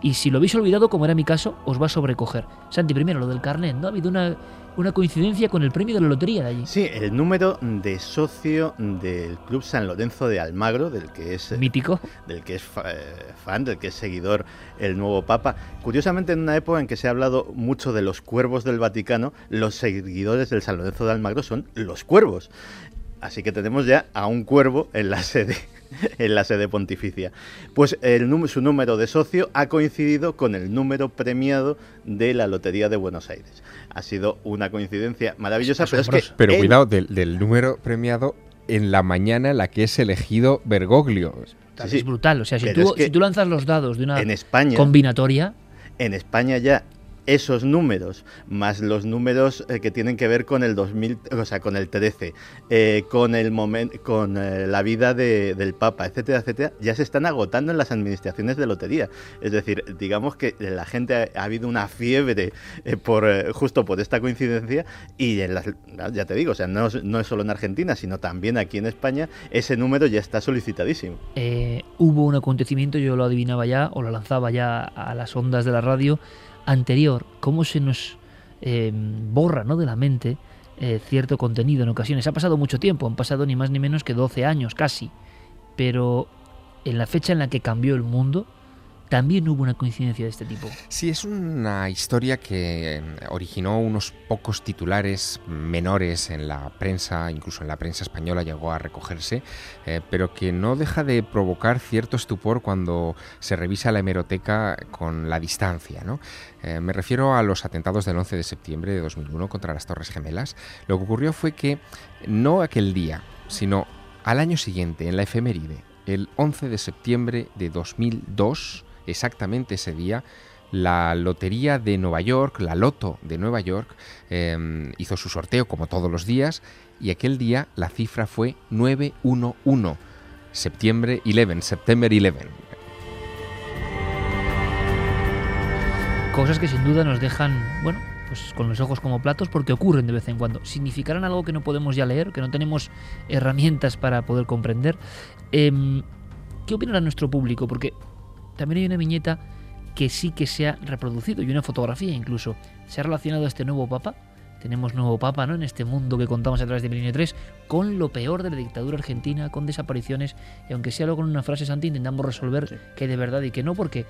Y si lo habéis olvidado, como era mi caso, os va a sobrecoger. Santi, primero lo del carnet, ¿no? Ha habido una, una coincidencia con el premio de la lotería de allí. Sí, el número de socio del Club San Lorenzo de Almagro, del que es... Mítico. Del que es eh, fan, del que es seguidor el nuevo Papa. Curiosamente, en una época en que se ha hablado mucho de los cuervos del Vaticano, los seguidores del San Lorenzo de Almagro son los cuervos. Así que tenemos ya a un cuervo en la sede (laughs) en la sede pontificia. Pues el, su número de socio ha coincidido con el número premiado de la Lotería de Buenos Aires. Ha sido una coincidencia maravillosa, pero es que... Pero cuidado, del, número premiado en la mañana en la que es elegido Bergoglio. Es brutal, o sea, si tú, si tú, lanzas los dados de una en España, combinatoria... En España ya esos números, más los números eh, que tienen que ver con el 2000, o sea, con el 13, eh, con el momento, con eh, la vida del Papa, etcétera, etcétera, ya se están agotando en las administraciones de lotería. Es decir, digamos que la gente ha, habido una fiebre por justo por esta coincidencia y en las, ya te digo, o sea, no, no, es solo en Argentina, sino también aquí en España, ese número ya está solicitadísimo. hubo un acontecimiento, yo lo adivinaba ya o lo lanzaba ya a las ondas de la radio anterior, cómo se nos eh, borra ¿no? de la mente eh, cierto contenido en ocasiones. Ha pasado mucho tiempo, han pasado ni más ni menos que 12 años casi, pero en la fecha en la que cambió el mundo, también hubo una coincidencia de este tipo. Sí, es una historia que eh, originó unos pocos titulares menores en la prensa, incluso en la prensa española llegó a recogerse, eh, pero que no deja de provocar cierto estupor cuando se revisa la hemeroteca con la distancia. ¿no? Eh, me refiero a los atentados del 11 de septiembre de 2001 contra las Torres Gemelas. Lo que ocurrió fue que no aquel día, sino al año siguiente, en la efeméride, el 11 de septiembre de 2002, exactamente ese día, la Lotería de Nueva York, la Loto de Nueva York, em, hizo su sorteo como todos los días y aquel día la cifra fue 911, septiembre 11, September 11. Cosas que sin duda nos dejan, bueno, pues con los ojos como platos porque ocurren de vez en cuando. ¿Significarán algo que no podemos ya leer, que no tenemos herramientas para poder comprender? Em, ¿Qué opinará nuestro público? Porque también hay una viñeta que sí que se ha reproducido y una fotografía incluso. Se ha relacionado a este nuevo papa. Tenemos nuevo papa ¿no? en este mundo que contamos a través de Milenio 3 con lo peor de la dictadura argentina, con desapariciones. Y aunque sea luego con una frase santa, intentamos resolver que de verdad y que no, porque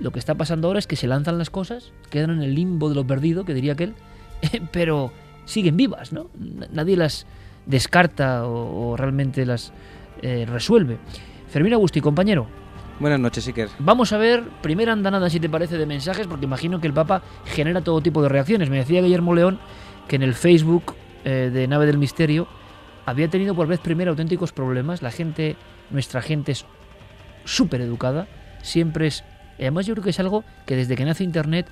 lo que está pasando ahora es que se lanzan las cosas, quedan en el limbo de lo perdido, que diría aquel, (laughs) pero siguen vivas, ¿no? Nadie las descarta o, realmente las eh, resuelve. Fermín Agustí, compañero. Buenas noches, Iker. Vamos a ver, primera andanada, si te parece, de mensajes, porque imagino que el Papa genera todo tipo de reacciones. Me decía Guillermo León que en el Facebook eh, de Nave del Misterio había tenido por vez primera auténticos problemas. La gente, nuestra gente es súper educada, siempre es... Además yo creo que es algo que desde que nace Internet,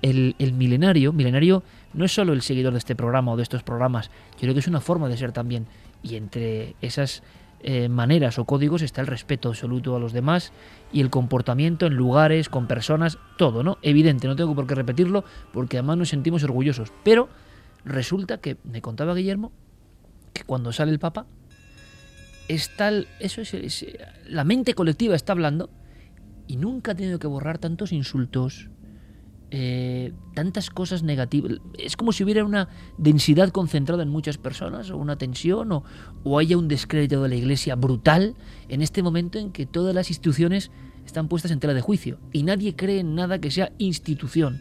el, el, milenario, milenario no es solo el seguidor de este programa o de estos programas, yo creo que es una forma de ser también. Y entre esas eh, maneras o códigos está el respeto absoluto a los demás y el comportamiento en lugares, con personas, todo, ¿no? Evidente, no tengo por qué repetirlo porque además nos sentimos orgullosos. Pero resulta que, me contaba Guillermo, que cuando sale el Papa, está eso es, la mente colectiva está hablando y nunca ha tenido que borrar tantos insultos, eh, tantas cosas negativas. Es como si hubiera una densidad concentrada en muchas personas, o una tensión, o, o haya un descrédito de la Iglesia brutal en este momento en que todas las instituciones están puestas en tela de juicio y nadie cree en nada que sea institución.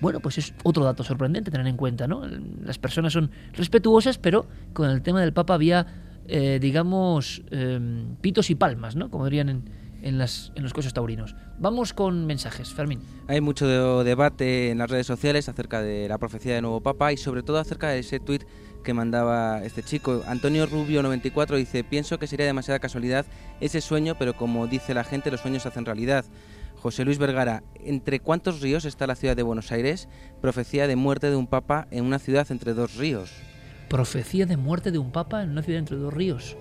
Bueno, pues es otro dato sorprendente tener en cuenta, ¿no? Las personas son respetuosas, pero con el tema del Papa había, eh, digamos, em, pitos y palmas, ¿no? Como dirían en, en, las, en los coches taurinos. Vamos con mensajes, Fermín. Hay mucho debate en las redes sociales acerca de la profecía del nuevo Papa y sobre todo acerca de ese tuit que mandaba este chico. Antonio Rubio 94 dice, pienso que sería demasiada casualidad ese sueño, pero como dice la gente, los sueños hacen realidad. José Luis Vergara, ¿entre cuántos ríos está la ciudad de Buenos Aires? Profecía de muerte de un papa en una ciudad entre dos ríos. Profecía de muerte de un papa en una ciudad entre dos ríos.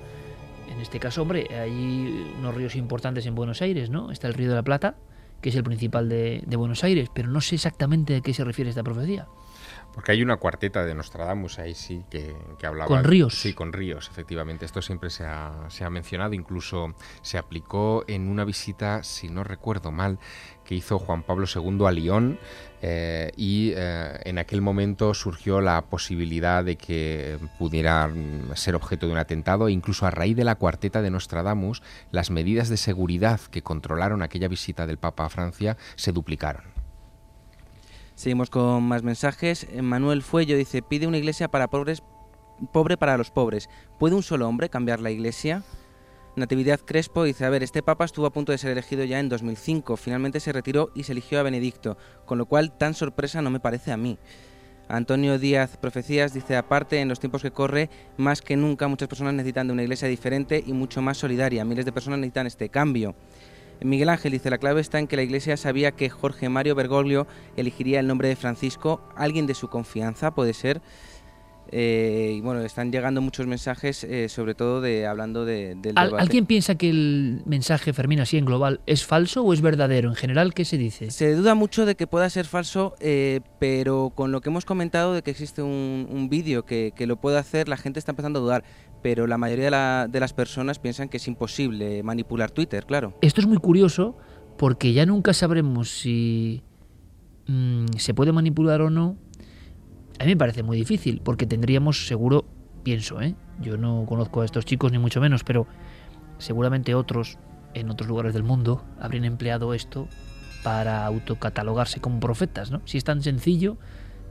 En este caso, hombre, hay unos ríos importantes en Buenos Aires, ¿no? Está el río de la Plata, que es el principal de, Buenos Aires, pero no sé exactamente a qué se refiere esta profecía. Porque hay una cuarteta de Nostradamus ahí sí que, que hablaba. ¿Con ríos? Sí, con ríos, efectivamente. Esto siempre se ha, se ha mencionado, incluso se aplicó en una visita, si no recuerdo mal, hizo Juan Pablo II a Lyon eh, y eh, en aquel momento surgió la posibilidad de que pudiera ser objeto de un atentado e incluso a raíz de la cuarteta de Nostradamus las medidas de seguridad que controlaron aquella visita del Papa a Francia se duplicaron. Seguimos con más mensajes. Manuel Fuello dice, pide una iglesia para pobres, pobre para los pobres. ¿Puede un solo hombre cambiar la iglesia? Natividad Crespo dice, a ver, este papa estuvo a punto de ser elegido ya en 2005, finalmente se retiró y se eligió a Benedicto, con lo cual tan sorpresa no me parece a mí. Antonio Díaz Profecías dice, aparte, en los tiempos que corre, más que nunca muchas personas necesitan de una iglesia diferente y mucho más solidaria. Miles de personas necesitan este cambio. Miguel Ángel dice, la clave está en que la iglesia sabía que Jorge Mario Bergoglio elegiría el nombre de Francisco, alguien de su confianza, puede ser. Eh, y bueno, están llegando muchos mensajes, eh, sobre todo de hablando de, del debate. ¿Alguien piensa que el mensaje, Fermín, así en global, es falso o es verdadero? En general, ¿qué se dice? Se duda mucho de que pueda ser falso, eh, pero con lo que hemos comentado de que existe un, vídeo que, lo puede hacer, la gente está empezando a dudar. Pero la mayoría de, las personas piensan que es imposible manipular Twitter, claro. Esto es muy curioso porque ya nunca sabremos si mm, se puede manipular o no a mí me parece muy difícil, porque tendríamos seguro, pienso, ¿eh? yo no conozco a estos chicos ni mucho menos, pero seguramente otros en otros lugares del mundo habrían empleado esto para autocatalogarse como profetas, ¿no? Si es tan sencillo,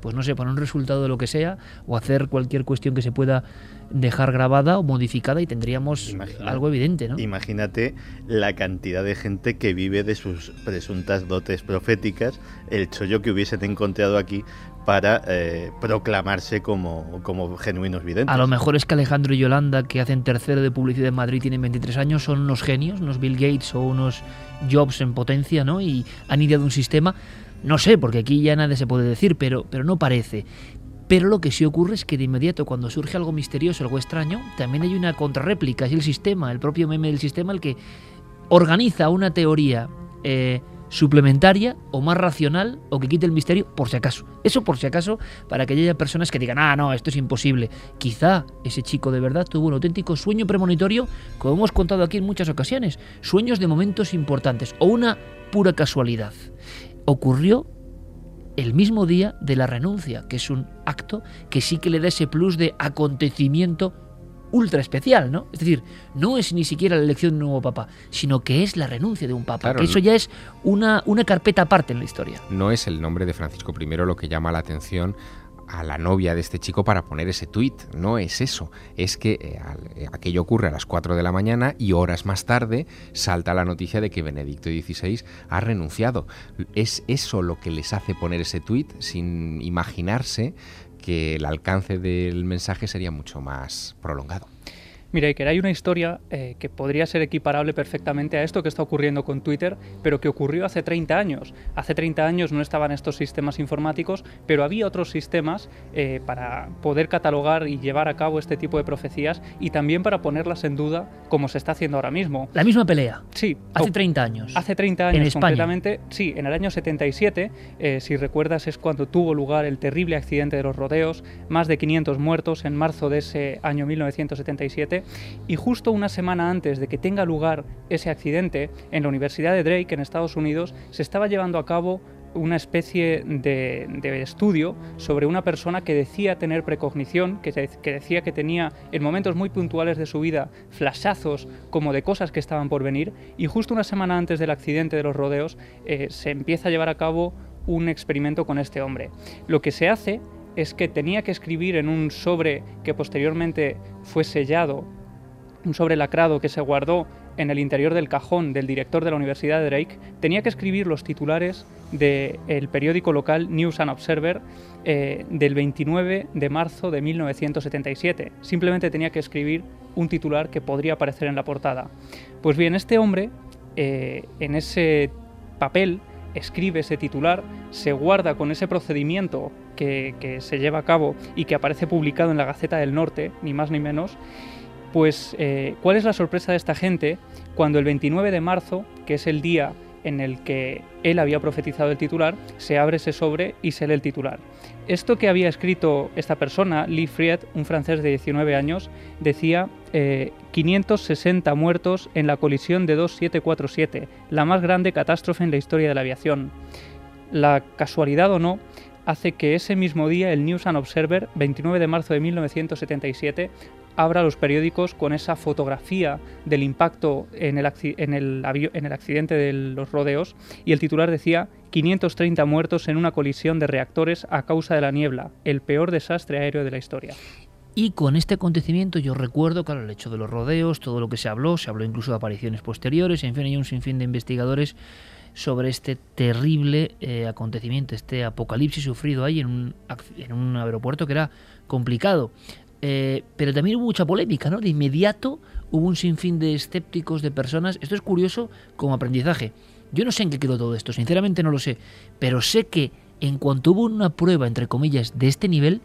pues no sé, poner un resultado de lo que sea o hacer cualquier cuestión que se pueda dejar grabada o modificada y tendríamos algo evidente, ¿no? Imagínate la cantidad de gente que vive de sus presuntas dotes proféticas, el chollo que hubiesen encontrado aquí para eh, proclamarse como, como genuinos videntes. A lo mejor es que Alejandro y Yolanda, que hacen tercero de publicidad en Madrid, tienen 23 años, son unos genios, unos Bill Gates o unos Jobs en potencia, ¿no? Y han ideado un sistema, no sé, porque aquí ya nada se puede decir, pero, pero no parece. Pero lo que sí ocurre es que de inmediato cuando surge algo misterioso, algo extraño, también hay una contrarréplica, es el sistema, el propio meme del sistema el que organiza una teoría eh, suplementaria o más racional o que quite el misterio por si acaso. Eso por si acaso para que haya personas que digan, ah, no, esto es imposible. Quizá ese chico de verdad tuvo un auténtico sueño premonitorio, como hemos contado aquí en muchas ocasiones, sueños de momentos importantes o una pura casualidad. Ocurrió el mismo día de la renuncia, que es un acto que sí que le da ese plus de acontecimiento ultra especial, ¿no? Es decir, no es ni siquiera la elección de un nuevo papa, sino que es la renuncia de un papa. que eso ya es una, una carpeta aparte en la historia. No es el nombre de Francisco I lo que llama la atención a la novia de este chico para poner ese tuit. No es eso. Es que eh, eh, aquello ocurre a las 4 de la mañana y horas más tarde salta la noticia de que Benedicto XVI ha renunciado. Es eso lo que les hace poner ese tuit sin imaginarse que el alcance del mensaje sería mucho más prolongado. Mira, Iker, hay una historia eh, que podría ser equiparable perfectamente a esto que está ocurriendo con Twitter, pero que ocurrió hace 30 años. Hace 30 años no estaban estos sistemas informáticos, pero había otros sistemas eh, para poder catalogar y llevar a cabo este tipo de profecías y también para ponerlas en duda, como se está haciendo ahora mismo. La misma pelea. Sí. Hace 30 años. Hace 30 años, en concretamente. Sí, en el año 77, eh, si recuerdas, es cuando tuvo lugar el terrible accidente de los rodeos, más de 500 muertos en marzo de ese año 1977 y justo una semana antes de que tenga lugar ese accidente, en la Universidad de Drake, en Estados Unidos, se estaba llevando a cabo una especie de, estudio sobre una persona que decía tener precognición, que, decía que tenía en momentos muy puntuales de su vida flashazos como de cosas que estaban por venir, y justo una semana antes del accidente de los rodeos eh, se empieza a llevar a cabo un experimento con este hombre. Lo que se hace es que tenía que escribir en un sobre que posteriormente fue sellado, un sobre lacrado que se guardó en el interior del cajón del director de la Universidad de Drake, tenía que escribir los titulares del periódico local News and Observer eh, del 29 de marzo de 1977. Simplemente tenía que escribir un titular que podría aparecer en la portada. Pues bien, este hombre, eh, en ese papel, escribe ese titular, se guarda con ese procedimiento que, se lleva a cabo y que aparece publicado en la Gaceta del Norte, ni más ni menos, pues eh, ¿cuál es la sorpresa de esta gente cuando el 29 de marzo, que es el día en el que él había profetizado el titular, se abre ese sobre y se lee el titular. Esto que había escrito esta persona, Lee Fried, un francés de 19 años, decía 560 eh, muertos en la colisión de 2747, la más grande catástrofe en la historia de la aviación. La casualidad o no, hace que ese mismo día el News and Observer, 29 de marzo de 1977, abra los periódicos con esa fotografía del impacto en el, en en el accidente de los rodeos y el titular decía 530 muertos en una colisión de reactores a causa de la niebla, el peor desastre aéreo de la historia. Y con este acontecimiento yo recuerdo, claro, el hecho de los rodeos, todo lo que se habló, se habló incluso de apariciones posteriores, en fin, hay un sinfín de investigadores sobre este terrible eh, acontecimiento, este apocalipsis sufrido ahí en un, en un aeropuerto que era complicado. Eh, pero también hubo mucha polémica, ¿no? De inmediato hubo un sinfín de escépticos, de personas. Esto es curioso como aprendizaje. Yo no sé en qué quedó todo esto, sinceramente no lo sé. Pero sé que en cuanto hubo una prueba, entre comillas, de este nivel,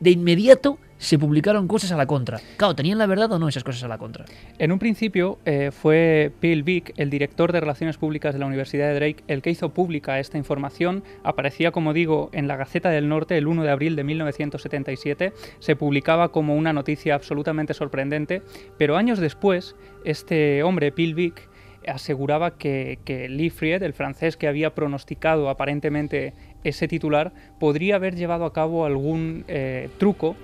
de inmediato se publicaron cosas a la contra. Claro, ¿tenían la verdad o no esas cosas a la contra? En un principio eh, fue Bill Vick, el director de Relaciones Públicas de la Universidad de Drake, el que hizo pública esta información. Aparecía, como digo, en la Gaceta del Norte el 1 de abril de 1977. Se publicaba como una noticia absolutamente sorprendente, pero años después, este hombre, Bill Vick, aseguraba que, que Lee Fried, el francés que había pronosticado aparentemente ese titular, podría haber llevado a cabo algún eh, truco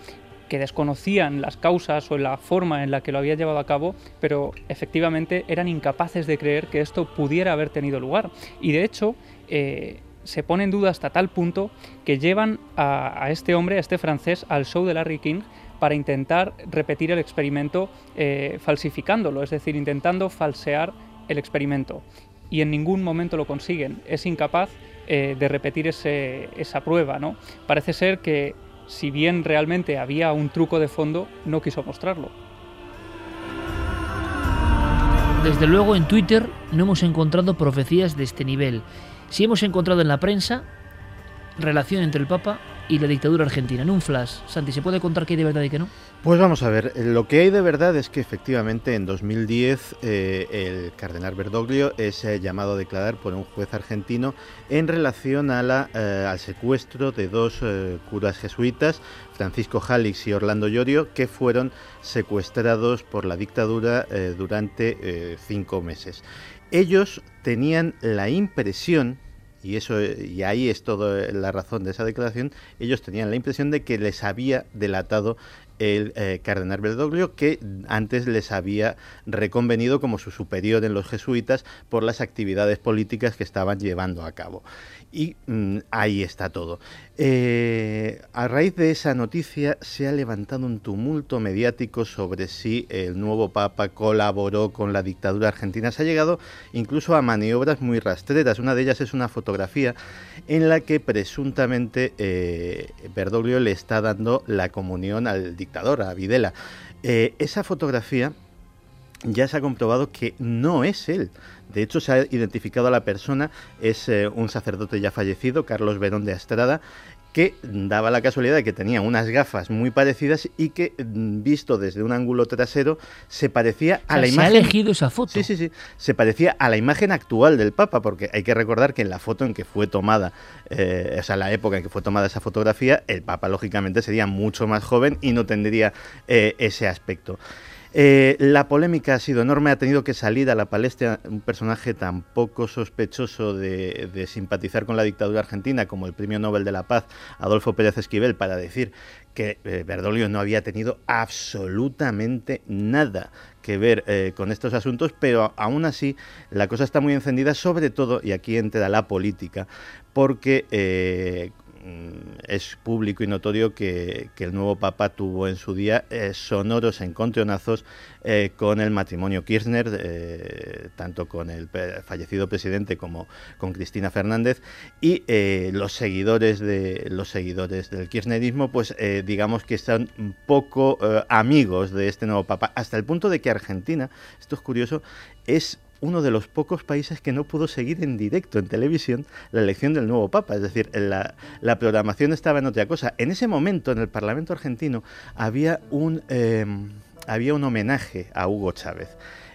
que desconocían las causas o la forma en la que lo había llevado a cabo, pero efectivamente eran incapaces de creer que esto pudiera haber tenido lugar. Y de hecho, eh, se pone en duda hasta tal punto que llevan a, este hombre, a este francés, al show de Larry King para intentar repetir el experimento eh, falsificándolo, es decir, intentando falsear el experimento. Y en ningún momento lo consiguen. Es incapaz eh, de repetir esa prueba. ¿no? Parece ser que si bien realmente había un truco de fondo, no quiso mostrarlo. Desde luego en Twitter no hemos encontrado profecías de este nivel. Si hemos encontrado en la prensa relación entre el Papa y la dictadura argentina. En un flash, Santi, ¿se puede contar qué hay de verdad y qué no? Pues vamos a ver, lo que hay de verdad es que efectivamente en 2010 eh, el cardenal Berdoglio es eh, llamado a declarar por un juez argentino en relación a la, eh, al secuestro de dos curas jesuitas, Francisco Jalix y Orlando Llorio, que fueron secuestrados por la dictadura durante cinco meses. Ellos tenían la impresión y eso y ahí es toda la razón de esa declaración, ellos tenían la impresión de que les había delatado el eh, cardenal Berdoglio, que antes les había reconvenido como su superior en los jesuitas por las actividades políticas que estaban llevando a cabo. Y mm, ahí está todo. Eh, a raíz de esa noticia se ha levantado un tumulto mediático sobre si el nuevo Papa colaboró con la dictadura argentina. Se ha llegado incluso a maniobras muy rastreras. Una de ellas es una fotografía en la que presuntamente eh, le está dando la comunión al dictador, a Videla. Eh, esa fotografía ya se ha comprobado que no es él. De hecho, se ha identificado a la persona, es eh, un sacerdote ya fallecido, Carlos Verón de Astrada, que daba la casualidad de que tenía unas gafas muy parecidas y que, mm, visto desde un ángulo trasero, se parecía a la imagen. Se ha elegido esa foto. Sí, sí, sí. Se parecía a la imagen actual del Papa, porque hay que recordar que en la foto en que fue tomada, eh, o sea, la época en que fue tomada esa fotografía, el Papa, lógicamente, sería mucho más joven y no tendría eh, ese aspecto. Eh, la polémica ha sido enorme, ha tenido que salir a la palestra un personaje tan poco sospechoso de, simpatizar con la dictadura argentina como el Premio Nobel de la Paz, Adolfo Pérez Esquivel, para decir que eh, Berdolio no había tenido absolutamente nada que ver eh, con estos asuntos, pero aún así la cosa está muy encendida, sobre todo, y aquí entra la política, porque Mm, es público y notorio que, el nuevo Papa tuvo en su día eh, sonoros encontronazos eh, con el matrimonio Kirchner, eh, tanto con el fallecido presidente como con Cristina Fernández, y los seguidores de los seguidores del kirchnerismo, pues digamos que son poco amigos de este nuevo Papa, hasta el punto de que Argentina, esto es curioso, es uno de los pocos países que no pudo seguir en directo en televisión la elección del nuevo Papa. Es decir, la, programación estaba en otra cosa. En ese momento, en el Parlamento argentino, había un, em, había un homenaje a Hugo Chávez.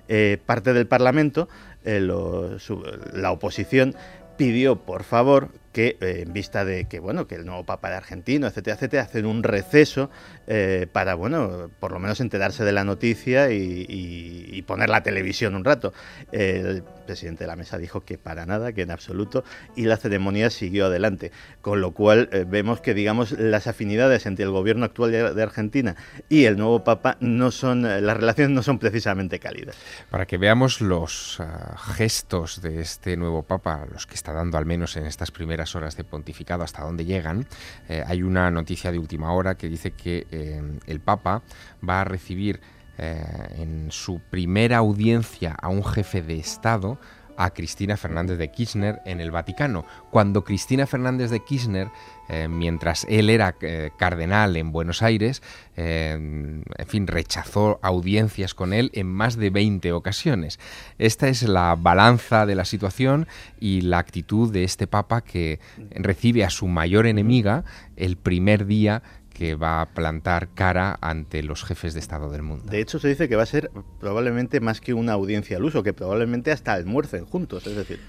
Eh, parte del Parlamento, eh, la oposición, pidió, por favor, que eh, en vista de que bueno que el nuevo papa de argentino etcétera etcétera hacen un receso eh, para bueno por lo menos enterarse de la noticia y, poner la televisión un rato. El presidente de la mesa dijo que para nada que en absoluto y la ceremonia siguió adelante. Con lo cual eh, vemos que digamos las afinidades entre el gobierno actual de, Argentina y el nuevo papa no son las relaciones no son precisamente cálidas. Para que veamos los ah, gestos de este nuevo papa los que está dando al menos en estas primeras horas de pontificado hasta dónde llegan, eh, hay una noticia de última hora que dice que eh, el Papa va a recibir eh, en su primera audiencia a un jefe de Estado a Cristina Fernández de Kirchner en el Vaticano, cuando Cristina Fernández de Kirchner, eh, mientras él era eh, cardenal en Buenos Aires, eh, en fin, rechazó audiencias con él en más de 20 ocasiones. Esta es la balanza de la situación y la actitud de este Papa que recibe a su mayor enemiga el primer día que va a plantar cara ante los jefes de Estado del mundo. De hecho, se dice que va a ser probablemente más que una audiencia al uso, que probablemente hasta almuercen juntos, es decir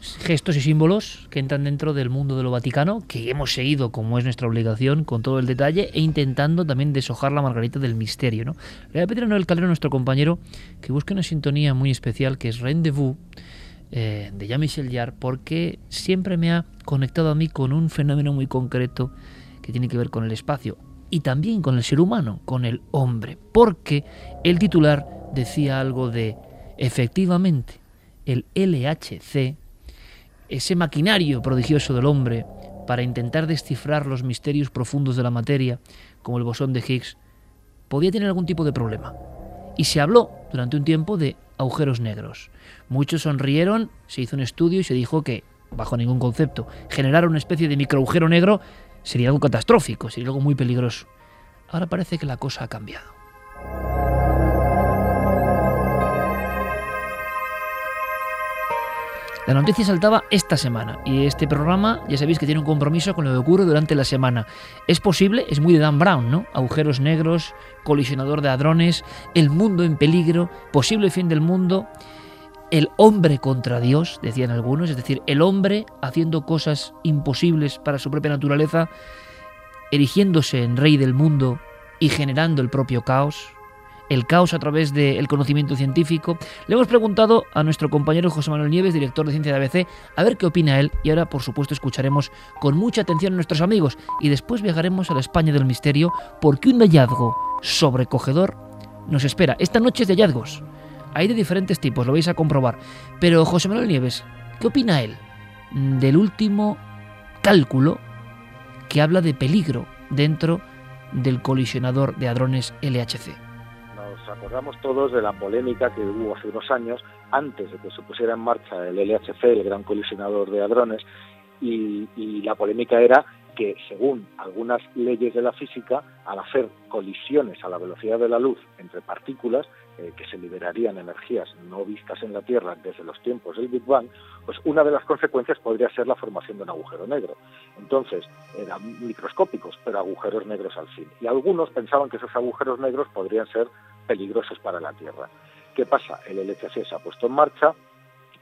gestos y símbolos que entran dentro del mundo de lo Vaticano, que hemos seguido como es nuestra obligación con todo el detalle e intentando también deshojar la margarita del misterio. ¿no? Le voy a pedir a Noel Calero, nuestro compañero, que busque una sintonía muy especial que es Rendezvous eh, de Jean-Michel Jarre, porque siempre me ha conectado a mí con un fenómeno muy concreto que tiene que ver con el espacio y también con el ser humano, con el hombre, porque el titular decía algo de, efectivamente, el LHC, ese maquinario prodigioso del hombre para intentar descifrar los misterios profundos de la materia, como el bosón de Higgs, podía tener algún tipo de problema. Y se habló durante un tiempo de agujeros negros. Muchos sonrieron, se hizo un estudio y se dijo que, bajo ningún concepto, generar una especie de microagujero negro sería algo catastrófico, sería algo muy peligroso. Ahora parece que la cosa ha cambiado. La noticia saltaba esta semana y este programa ya sabéis que tiene un compromiso con lo que ocurre durante la semana. Es posible, es muy de Dan Brown, ¿no? Agujeros negros, colisionador de hadrones, el mundo en peligro, posible fin del mundo, el hombre contra Dios, decían algunos, es decir, el hombre haciendo cosas imposibles para su propia naturaleza, erigiéndose en rey del mundo y generando el propio caos, el caos a través del conocimiento científico. Le hemos preguntado a nuestro compañero José Manuel Nieves, director de ciencia de ABC, a ver qué opina él y ahora por supuesto escucharemos con mucha atención a nuestros amigos y después viajaremos a la España del misterio porque un hallazgo sobrecogedor nos espera. Esta noche es de hallazgos. Hay de diferentes tipos, lo vais a comprobar. Pero José Manuel Nieves, ¿qué opina él del último cálculo que habla de peligro dentro del colisionador de hadrones LHC? Nos acordamos todos de la polémica que hubo hace unos años antes de que se pusiera en marcha el LHC, el gran colisionador de hadrones, y, y la polémica era que según algunas leyes de la física, al hacer colisiones a la velocidad de la luz entre partículas, eh, que se liberarían energías no vistas en la Tierra desde los tiempos del Big Bang, pues una de las consecuencias podría ser la formación de un agujero negro. Entonces, eran microscópicos, pero agujeros negros al fin. Y algunos pensaban que esos agujeros negros podrían ser peligrosos para la Tierra. ¿Qué pasa? El LHC se ha puesto en marcha,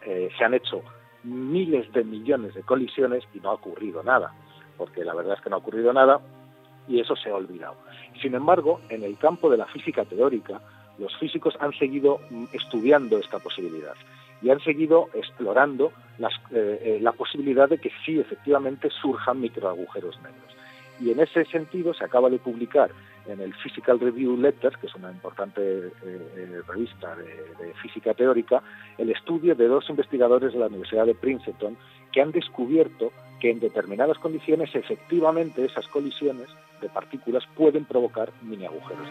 eh, se han hecho miles de millones de colisiones y no ha ocurrido nada porque la verdad es que no ha ocurrido nada y eso se ha olvidado. Sin embargo, en el campo de la física teórica, los físicos han seguido mm, estudiando esta posibilidad y han seguido explorando eh, eh, la posibilidad de que sí efectivamente surjan microagujeros negros. Y en ese sentido se acaba de publicar en el Physical Review Letters, que es una importante eh, revista de, de, física teórica, el estudio de dos investigadores de la Universidad de Princeton que han descubierto que en determinadas condiciones efectivamente esas colisiones de partículas pueden provocar mini agujeros.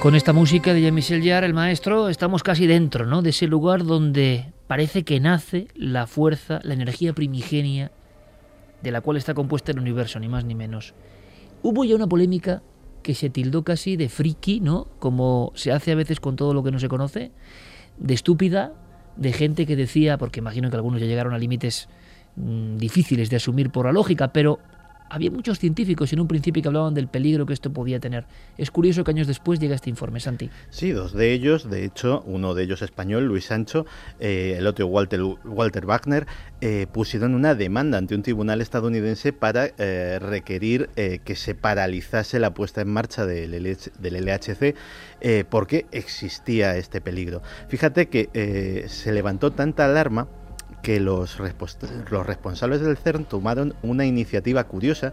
Con esta música de Jean-Michel Jarre, el maestro, estamos casi dentro ¿no? de ese lugar donde parece que nace la fuerza, la energía primigenia de la cual está compuesta el universo, ni más ni menos. Hubo ya una polémica que se tildó casi de friki, ¿no? Como se hace a veces con todo lo que no se conoce, de estúpida, de gente que decía, porque imagino que algunos ya llegaron a límites mm, difíciles de asumir por la lógica, pero había muchos científicos en un principio que hablaban del peligro que esto podía tener. Es curioso que años después llega este informe, Santi. Sí, dos de ellos, de hecho, uno de ellos español, Luis Sancho, eh, el otro Walter, Wagner, eh, pusieron una demanda ante un tribunal estadounidense para eh, requerir que se paralizase la puesta en marcha del, del LHC porque existía este peligro. Fíjate que se levantó tanta alarma que los, responsables del CERN tomaron una iniciativa curiosa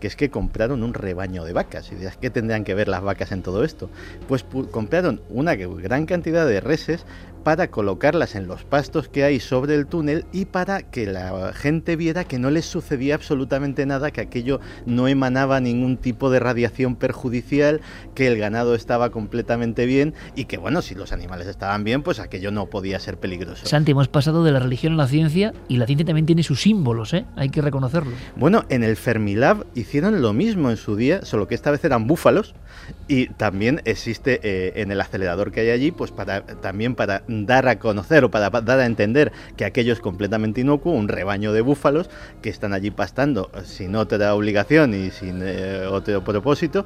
que es que compraron un rebaño de vacas. Y dirás, ¿qué tendrían que ver las vacas en todo esto? Pues compraron una gran cantidad de reses para colocarlas en los pastos que hay sobre el túnel y para que la gente viera que no les sucedía absolutamente nada, que aquello no emanaba ningún tipo de radiación perjudicial, que el ganado estaba completamente bien y que bueno, si los animales estaban bien, pues aquello no podía ser peligroso. Santi, hemos pasado de la religión a la ciencia y la ciencia también tiene sus símbolos, ¿eh? hay que reconocerlo. Bueno, en el Fermilab hicieron lo mismo en su día, solo que esta vez eran búfalos y también existe eh, en el acelerador que hay allí, pues para también para dar a conocer o para dar a entender que aquello es completamente inocuo, un rebaño de búfalos que están allí pastando sin otra obligación y sin eh, otro propósito,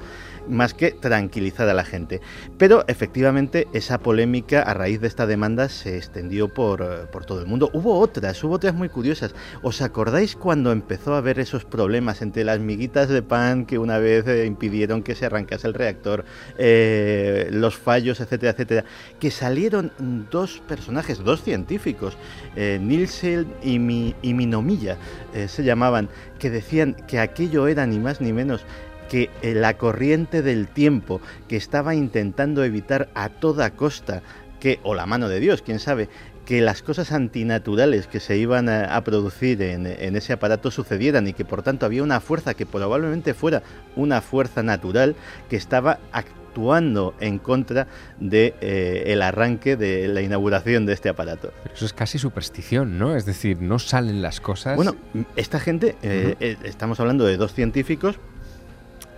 más que tranquilizar a la gente. Pero efectivamente esa polémica a raíz de esta demanda se extendió por, eh, por todo el mundo. Hubo otras, hubo otras muy curiosas. ¿Os acordáis cuando empezó a haber esos problemas entre las miguitas de pan que una vez eh, impidieron que se arrancase el reactor, los fallos, etcétera, etcétera? Que salieron dos personajes, dos científicos, eh, Nielsen y, Mi, y Minomilla eh, se llamaban, que decían que aquello era ni más ni menos que eh, la corriente del tiempo que estaba intentando evitar a toda costa que, o la mano de Dios, quién sabe, que las cosas antinaturales que se iban a, producir en, en, ese aparato sucedieran y que por tanto había una fuerza que probablemente fuera una fuerza natural que estaba actuando en contra de eh, el arranque de la inauguración de este aparato. Pero eso es casi superstición, ¿no? Es decir, no salen las cosas. Bueno, esta gente, eh, eh, estamos hablando de dos científicos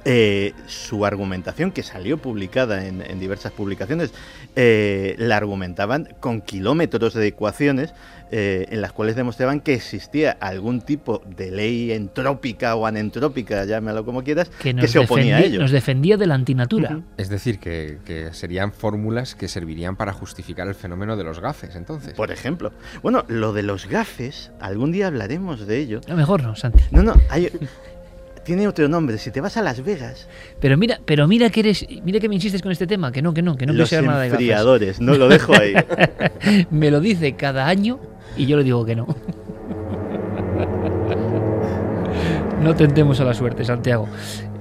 eh, su argumentación, que salió publicada en, diversas publicaciones, eh, la argumentaban con kilómetros de ecuaciones eh, en las cuales demostraban que existía algún tipo de ley entrópica o anentrópica, llámalo como quieras, que, se oponía a ello. Nos defendía de la antinatura. Es decir, que, serían fórmulas que servirían para justificar el fenómeno de los gafes, entonces. Por ejemplo. Bueno, lo de los gafes, algún día hablaremos de ello. A lo mejor no, Santi. No, no, hay tiene otro nombre. Si te vas a Las Vegas. Pero mira, pero mira que eres, mira que me insistes con este tema, que no, que no, que no Los nada de enfriadores, no lo dejo ahí. (laughs) me lo dice cada año y yo le digo que no. No tentemos a la suerte, Santiago.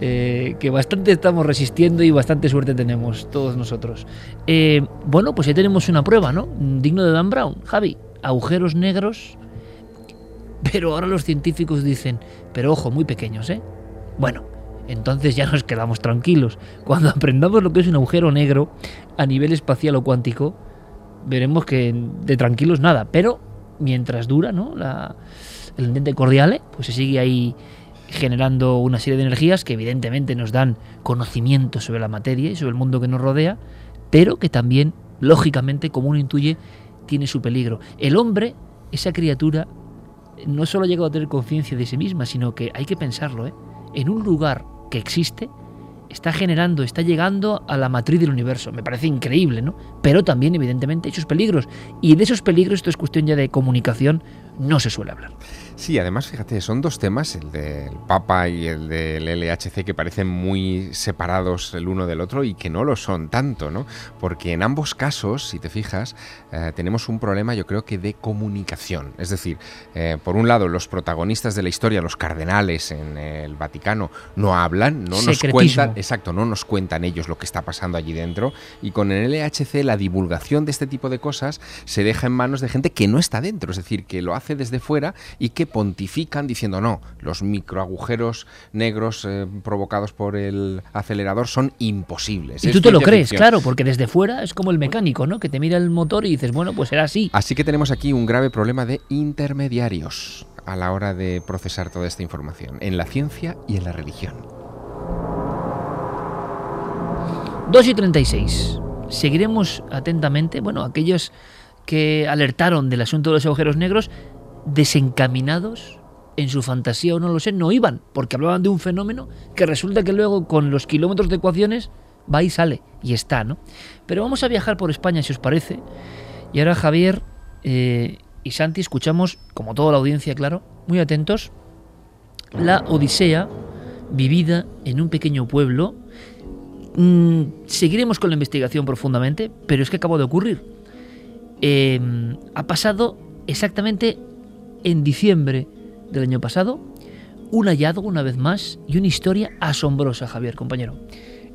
Eh, que bastante estamos resistiendo y bastante suerte tenemos todos nosotros. Eh, bueno, pues ya tenemos una prueba, ¿no? Digno de Dan Brown. Javi, agujeros negros. Pero ahora los científicos dicen, pero ojo, muy pequeños, ¿eh? Bueno, entonces ya nos quedamos tranquilos. Cuando aprendamos lo que es un agujero negro a nivel espacial o cuántico, veremos que de tranquilos nada. Pero mientras dura, ¿no? La, el ambiente cordiale, pues se sigue ahí generando una serie de energías que evidentemente nos dan conocimiento sobre la materia y sobre el mundo que nos rodea, pero que también, lógicamente, como uno intuye, tiene su peligro. El hombre, esa criatura, no solo ha llegado a tener conciencia de sí misma, sino que hay que pensarlo, ¿eh? en un lugar que existe, está generando, está llegando a la matriz del universo. Me parece increíble, ¿no? Pero también, evidentemente, hay sus peligros. Y de esos peligros, esto es cuestión ya de comunicación, no se suele hablar. Sí, además, fíjate, son dos temas, el del Papa y el del LHC, que parecen muy separados el uno del otro y que no lo son tanto, ¿no? Porque en ambos casos, si te fijas, eh, tenemos un problema, yo creo que de comunicación. Es decir, eh, por un lado, los protagonistas de la historia, los cardenales en el Vaticano, no hablan, no nos cuentan, exacto, no nos cuentan ellos lo que está pasando allí dentro. Y con el LHC, la divulgación de este tipo de cosas se deja en manos de gente que no está dentro, es decir, que lo hace desde fuera y que pontifican diciendo no, los microagujeros negros eh, provocados por el acelerador son imposibles. Y tú te lo crees, ficción. claro, porque desde fuera es como el mecánico, ¿no? Que te mira el motor y dices, bueno, pues era así. Así que tenemos aquí un grave problema de intermediarios a la hora de procesar toda esta información, en la ciencia y en la religión. 2 y 36. Seguiremos atentamente, bueno, aquellos que alertaron del asunto de los agujeros negros, desencaminados en su fantasía o no lo sé, no iban, porque hablaban de un fenómeno que resulta que luego con los kilómetros de ecuaciones va y sale, y está, ¿no? Pero vamos a viajar por España, si os parece, y ahora Javier eh, y Santi escuchamos, como toda la audiencia, claro, muy atentos, la Odisea vivida en un pequeño pueblo. Mm, seguiremos con la investigación profundamente, pero es que acabó de ocurrir. Eh, ha pasado exactamente en diciembre del año pasado, un hallazgo una vez más y una historia asombrosa, Javier, compañero.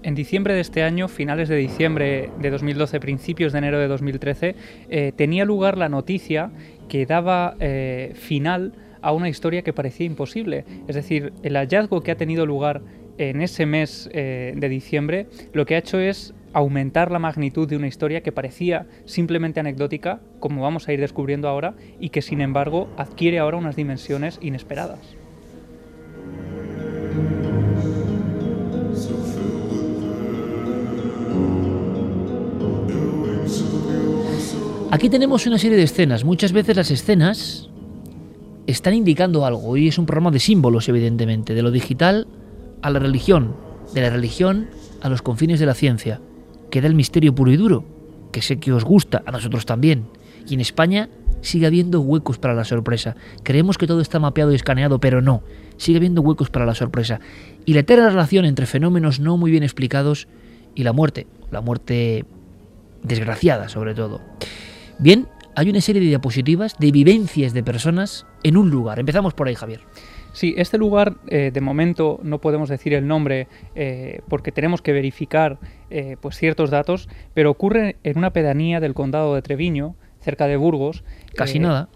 En diciembre de este año, finales de diciembre de 2012, principios de enero de 2013, eh, tenía lugar la noticia que daba eh, final a una historia que parecía imposible. Es decir, el hallazgo que ha tenido lugar en ese mes eh, de diciembre lo que ha hecho es aumentar la magnitud de una historia que parecía simplemente anecdótica, como vamos a ir descubriendo ahora, y que sin embargo adquiere ahora unas dimensiones inesperadas. Aquí tenemos una serie de escenas. Muchas veces las escenas están indicando algo y es un programa de símbolos, evidentemente, de lo digital a la religión, de la religión a los confines de la ciencia. Queda el misterio puro y duro, que sé que os gusta, a nosotros también. Y en España sigue habiendo huecos para la sorpresa. Creemos que todo está mapeado y escaneado, pero no. Sigue habiendo huecos para la sorpresa. Y la eterna relación entre fenómenos no muy bien explicados y la muerte, la muerte desgraciada sobre todo. Bien, hay una serie de diapositivas de vivencias de personas en un lugar. Empezamos por ahí, Javier. Sí, este lugar eh, de momento no podemos decir el nombre eh, porque tenemos que verificar eh, pues ciertos datos, pero ocurre en una pedanía del condado de Treviño, cerca de Burgos. Casi nada.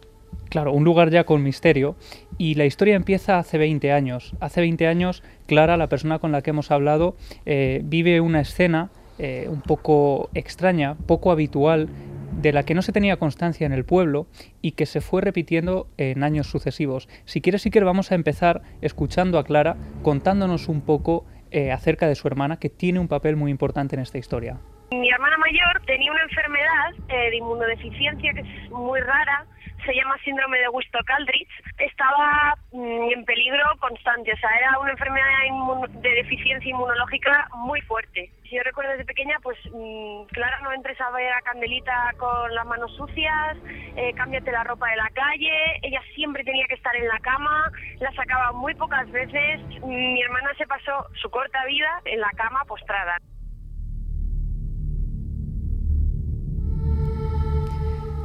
Claro, un lugar ya con misterio. Y la historia empieza hace 20 años. Hace 20 años, Clara, la persona con la que hemos hablado, vive una escena un poco extraña, poco habitual de la que no se tenía constancia en el pueblo y que se fue repitiendo en años sucesivos. Si quieres, vamos a empezar escuchando a Clara contándonos un poco eh, acerca de su hermana, que tiene un papel muy importante en esta historia. Mi hermana mayor tenía una enfermedad eh, de inmunodeficiencia que es muy rara, se llama síndrome de Wisto-Caldrich, estaba mm, en peligro constante, o sea, era una enfermedad de deficiencia inmunológica muy fuerte. Si yo recuerdo desde pequeña, pues mm, Clara, no entres a ver a Candelita con las manos sucias, eh, cámbiate la ropa de la calle, ella siempre tenía que estar en la cama, la sacaba muy pocas veces, mi hermana se pasó su corta vida en la cama postrada.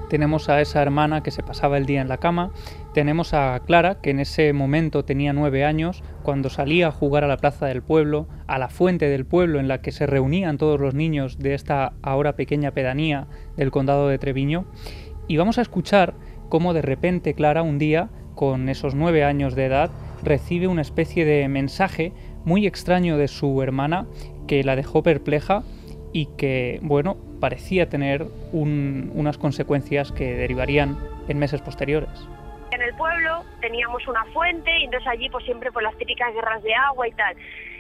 Tenemos a esa hermana que se pasaba el día en la cama, tenemos a Clara, que en ese momento tenía nueve años, cuando salía a jugar a la plaza del pueblo, a la fuente del pueblo en la que se reunían todos los niños de esta ahora pequeña pedanía del condado de Treviño, y vamos a escuchar cómo de repente Clara un día, con esos nueve años de edad, recibe una especie de mensaje muy extraño de su hermana que la dejó perpleja y que, bueno, parecía tener unas consecuencias que derivarían en meses posteriores. En el pueblo teníamos una fuente y entonces allí pues siempre por las típicas guerras de agua y tal.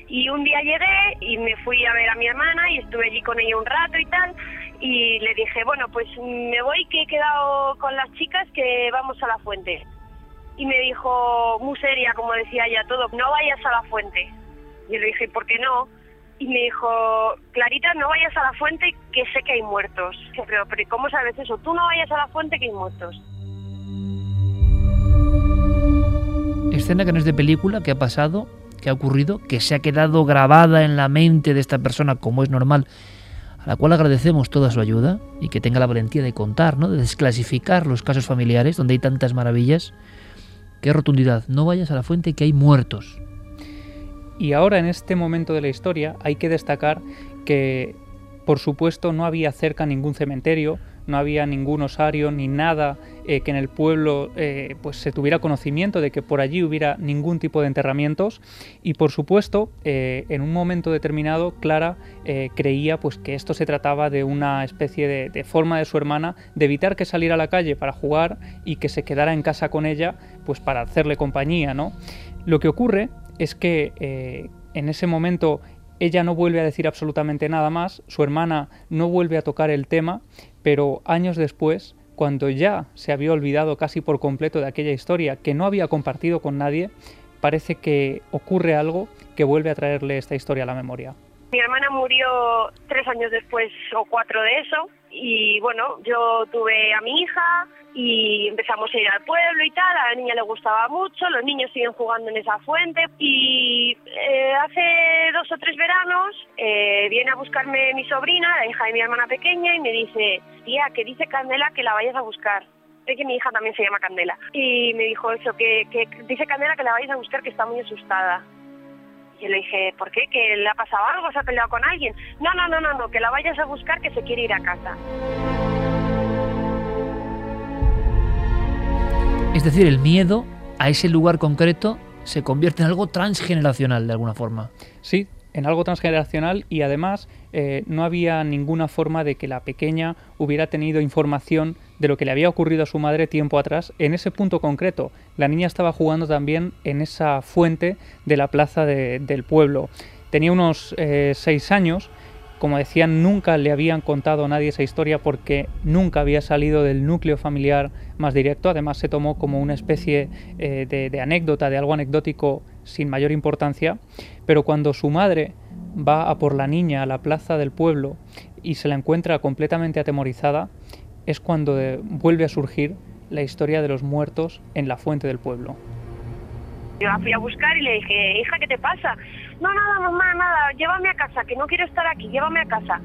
Y un día llegué y me fui a ver a mi hermana y estuve allí con ella un rato y tal. Y le dije, bueno, pues me voy que he quedado con las chicas que vamos a la fuente. Y me dijo, muy seria, como decía ella todo, no vayas a la fuente. Yo le dije, ¿por qué no? Y me dijo, Clarita, no vayas a la fuente que sé que hay muertos. Pero, pero ¿cómo sabes eso? Tú no vayas a la fuente que hay muertos. Escena que no es de película, que ha pasado, que ha ocurrido, que se ha quedado grabada en la mente de esta persona como es normal, a la cual agradecemos toda su ayuda y que tenga la valentía de contar, ¿no? de desclasificar los casos familiares donde hay tantas maravillas. Qué rotundidad, no vayas a la fuente que hay muertos. Y ahora en este momento de la historia hay que destacar que, por supuesto, no había cerca ningún cementerio, no había ningún osario ni nada eh, que en el pueblo eh, pues se tuviera conocimiento de que por allí hubiera ningún tipo de enterramientos. Y por supuesto eh, en un momento determinado Clara creía pues que esto se trataba de una especie de, de, forma de su hermana de evitar que saliera a la calle para jugar y que se quedara en casa con ella pues para hacerle compañía no lo que ocurre es que eh, en ese momento ella no vuelve a decir absolutamente nada más, su hermana no vuelve a tocar el tema, pero años después, cuando ya se había olvidado casi por completo de aquella historia que no había compartido con nadie, parece que ocurre algo que vuelve a traerle esta historia a la memoria. Mi hermana murió tres años después o cuatro de eso y bueno, yo tuve a mi hija y empezamos a ir al pueblo y tal, a la niña le gustaba mucho, los niños siguen jugando en esa fuente y eh, hace dos o tres veranos eh, viene a buscarme mi sobrina, la hija de mi hermana pequeña y me dice, tía, que dice Candela que la vayas a buscar. Sé que mi hija también se llama Candela. Y me dijo eso, que, que dice Candela que la vayas a buscar, que está muy asustada. Y le dije, ¿por qué? ¿Que le ha pasado algo? ¿Se ha peleado con alguien? No, no, no, no, no, que la vayas a buscar, que se quiere ir a casa. Es decir, el miedo a ese lugar concreto se convierte en algo transgeneracional de alguna forma. Sí, en algo transgeneracional y además eh, no había ninguna forma de que la pequeña hubiera tenido información de lo que le había ocurrido a su madre tiempo atrás en ese punto concreto. La niña estaba jugando también en esa fuente de la plaza del pueblo. Tenía unos eh, seis años como decían, nunca le habían contado a nadie esa historia porque nunca había salido del núcleo familiar más directo. Además, se tomó como una especie eh, de, anécdota, de algo anecdótico sin mayor importancia. Pero cuando su madre va a por la niña a la plaza del pueblo y se la encuentra completamente atemorizada, es cuando eh, vuelve a surgir la historia de los muertos en la fuente del pueblo. Yo la fui a buscar y le dije, hija, ¿qué te pasa? No, nada, mamá, nada, llévame a casa, que no quiero estar aquí, llévame a casa.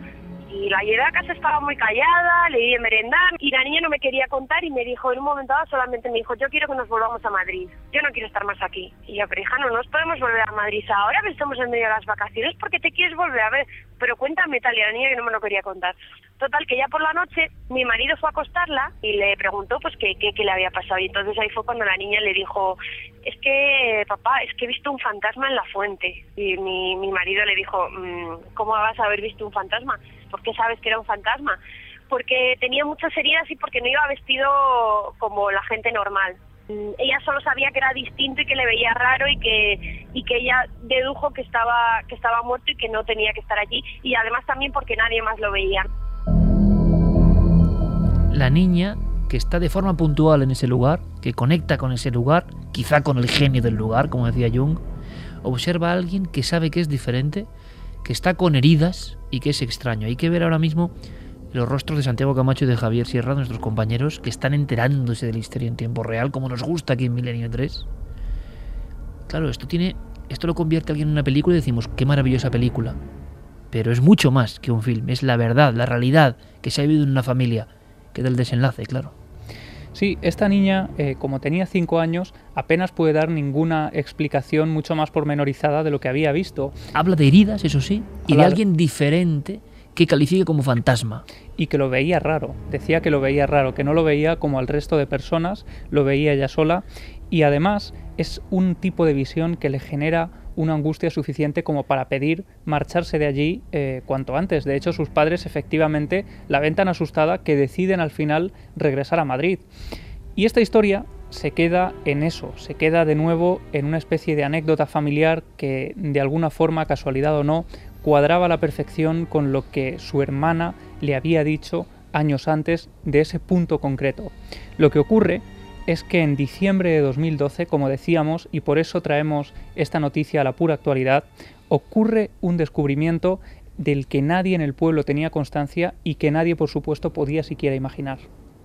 Y la llevé a casa, estaba muy callada, le di de merendar y la niña no me quería contar y me dijo, en un momento dado solamente me dijo, yo quiero que nos volvamos a Madrid, yo no quiero estar más aquí. Y yo, pero hija, no nos podemos volver a Madrid ahora que estamos en medio de las vacaciones porque te quieres volver a ver, pero cuéntame tal y la niña que no me lo quería contar. Total, que ya por la noche mi marido fue a acostarla y le preguntó pues qué, qué, qué le había pasado y entonces ahí fue cuando la niña le dijo, es que papá, es que he visto un fantasma en la fuente. Y mi, mi marido le dijo, mm, ¿cómo vas a haber visto un fantasma? ¿Por qué sabes que era un fantasma? Porque tenía muchas heridas y porque no iba vestido como la gente normal. Mm, ella solo sabía que era distinto y que le veía raro y que y que ella dedujo que estaba que estaba muerto y que no tenía que estar allí y además también porque nadie más lo veía. La niña que está de forma puntual en ese lugar, que conecta con ese lugar, quizá con el genio del lugar, como decía Jung, observa a alguien que sabe que es diferente, que está con heridas y que es extraño. Hay que ver ahora mismo los rostros de Santiago Camacho y de Javier Sierra, nuestros compañeros, que están enterándose de la historia en tiempo real, como nos gusta aquí en Milenio 3. Claro, esto tiene. Esto lo convierte alguien en una película y decimos, qué maravillosa película. Pero es mucho más que un film, es la verdad, la realidad que se ha vivido en una familia, que del desenlace, claro. Sí, esta niña, eh, como tenía cinco años, apenas puede dar ninguna explicación mucho más pormenorizada de lo que había visto. Habla de heridas, eso sí, y de alguien diferente que califique como fantasma. Y que lo veía raro, decía que lo veía raro, que no lo veía como al resto de personas, lo veía ella sola y además es un tipo de visión que le genera una angustia suficiente como para pedir marcharse de allí eh, cuanto antes. De hecho, sus padres efectivamente la ven tan asustada que deciden al final regresar a Madrid. Y esta historia se queda en eso, se queda de nuevo en una especie de anécdota familiar que de alguna forma, casualidad o no, cuadraba a la perfección con lo que su hermana le había dicho años antes de ese punto concreto. Lo que ocurre es que en diciembre de 2012, como decíamos, y por eso traemos esta noticia a la pura actualidad, ocurre un descubrimiento del que nadie en el pueblo tenía constancia y que nadie, por supuesto, podía siquiera imaginar.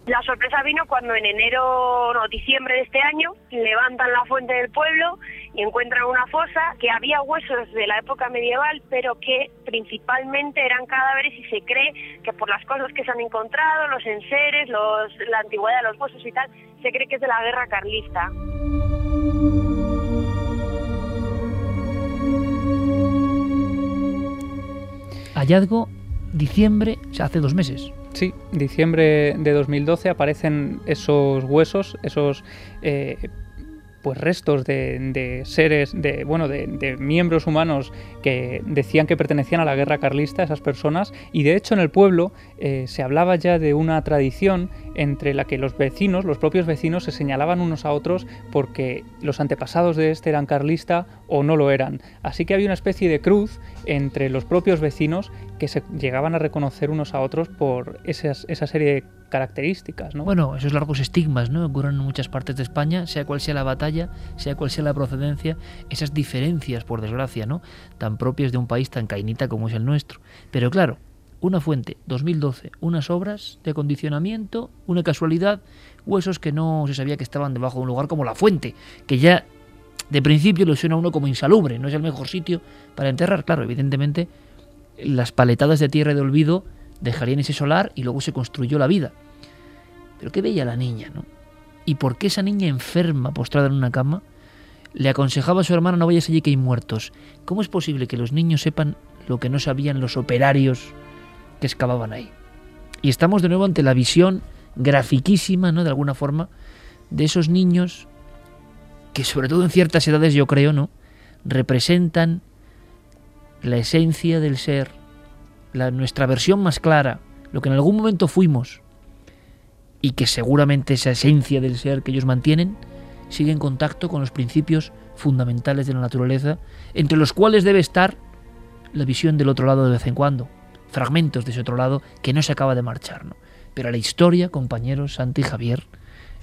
La sorpresa vino cuando en enero o diciembre de este año levantan la fuente del pueblo y encuentran una fosa que había huesos de la época medieval, pero que principalmente eran cadáveres y se cree que por las cosas que se han encontrado, los enseres, la antigüedad de los huesos y tal, se cree que es de la guerra carlista. Hallazgo diciembre, o sea, hace dos meses. Sí, diciembre de 2012 aparecen esos huesos, esos eh, pues restos de, seres, de bueno, de, miembros humanos que decían que pertenecían a la guerra carlista, esas personas, y de hecho en el pueblo eh, se hablaba ya de una tradición entre la que los vecinos, los propios vecinos, se señalaban unos a otros porque los antepasados de este eran carlista o no lo eran. Así que había una especie de cruz entre los propios vecinos que se llegaban a reconocer unos a otros por esas, esa serie de características. ¿no? Bueno, esos largos estigmas ¿no? ocurren en muchas partes de España, sea cual sea la batalla, sea cual sea la procedencia, esas diferencias, por desgracia, ¿no? tan propias de un país tan cainita como es el nuestro. Pero claro, una fuente, 2012, unas obras de acondicionamiento, una casualidad, huesos que no se sabía que estaban debajo de un lugar como la fuente, que ya de principio le suena a uno como insalubre, no es el mejor sitio para enterrar. Claro, evidentemente las paletadas de tierra de olvido dejarían ese solar y luego se construyó la vida. Pero qué veía la niña, ¿no? ¿Y por qué esa niña enferma, postrada en una cama, le aconsejaba a su hermana no vayas allí que hay muertos? ¿Cómo es posible que los niños sepan lo que no sabían los operarios que excavaban ahí? Y estamos de nuevo ante la visión grafiquísima, ¿no? De alguna forma, de esos niños que sobre todo en ciertas edades yo creo, ¿no? representan la esencia del ser, la, nuestra versión más clara, lo que en algún momento fuimos, y que seguramente esa esencia del ser que ellos mantienen sigue en contacto con los principios fundamentales de la naturaleza, entre los cuales debe estar la visión del otro lado de vez en cuando, fragmentos de ese otro lado que no se acaba de marchar. ¿no? Pero la historia, compañeros, Santi y Javier,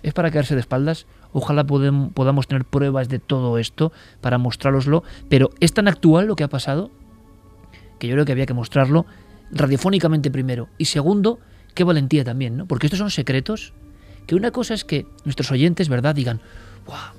es para quedarse de espaldas Ojalá podamos tener pruebas de todo esto para mostrároslo, pero es tan actual lo que ha pasado que yo creo que había que mostrarlo radiofónicamente primero y segundo, qué valentía también, ¿no? Porque estos son secretos que una cosa es que nuestros oyentes, ¿verdad?, digan,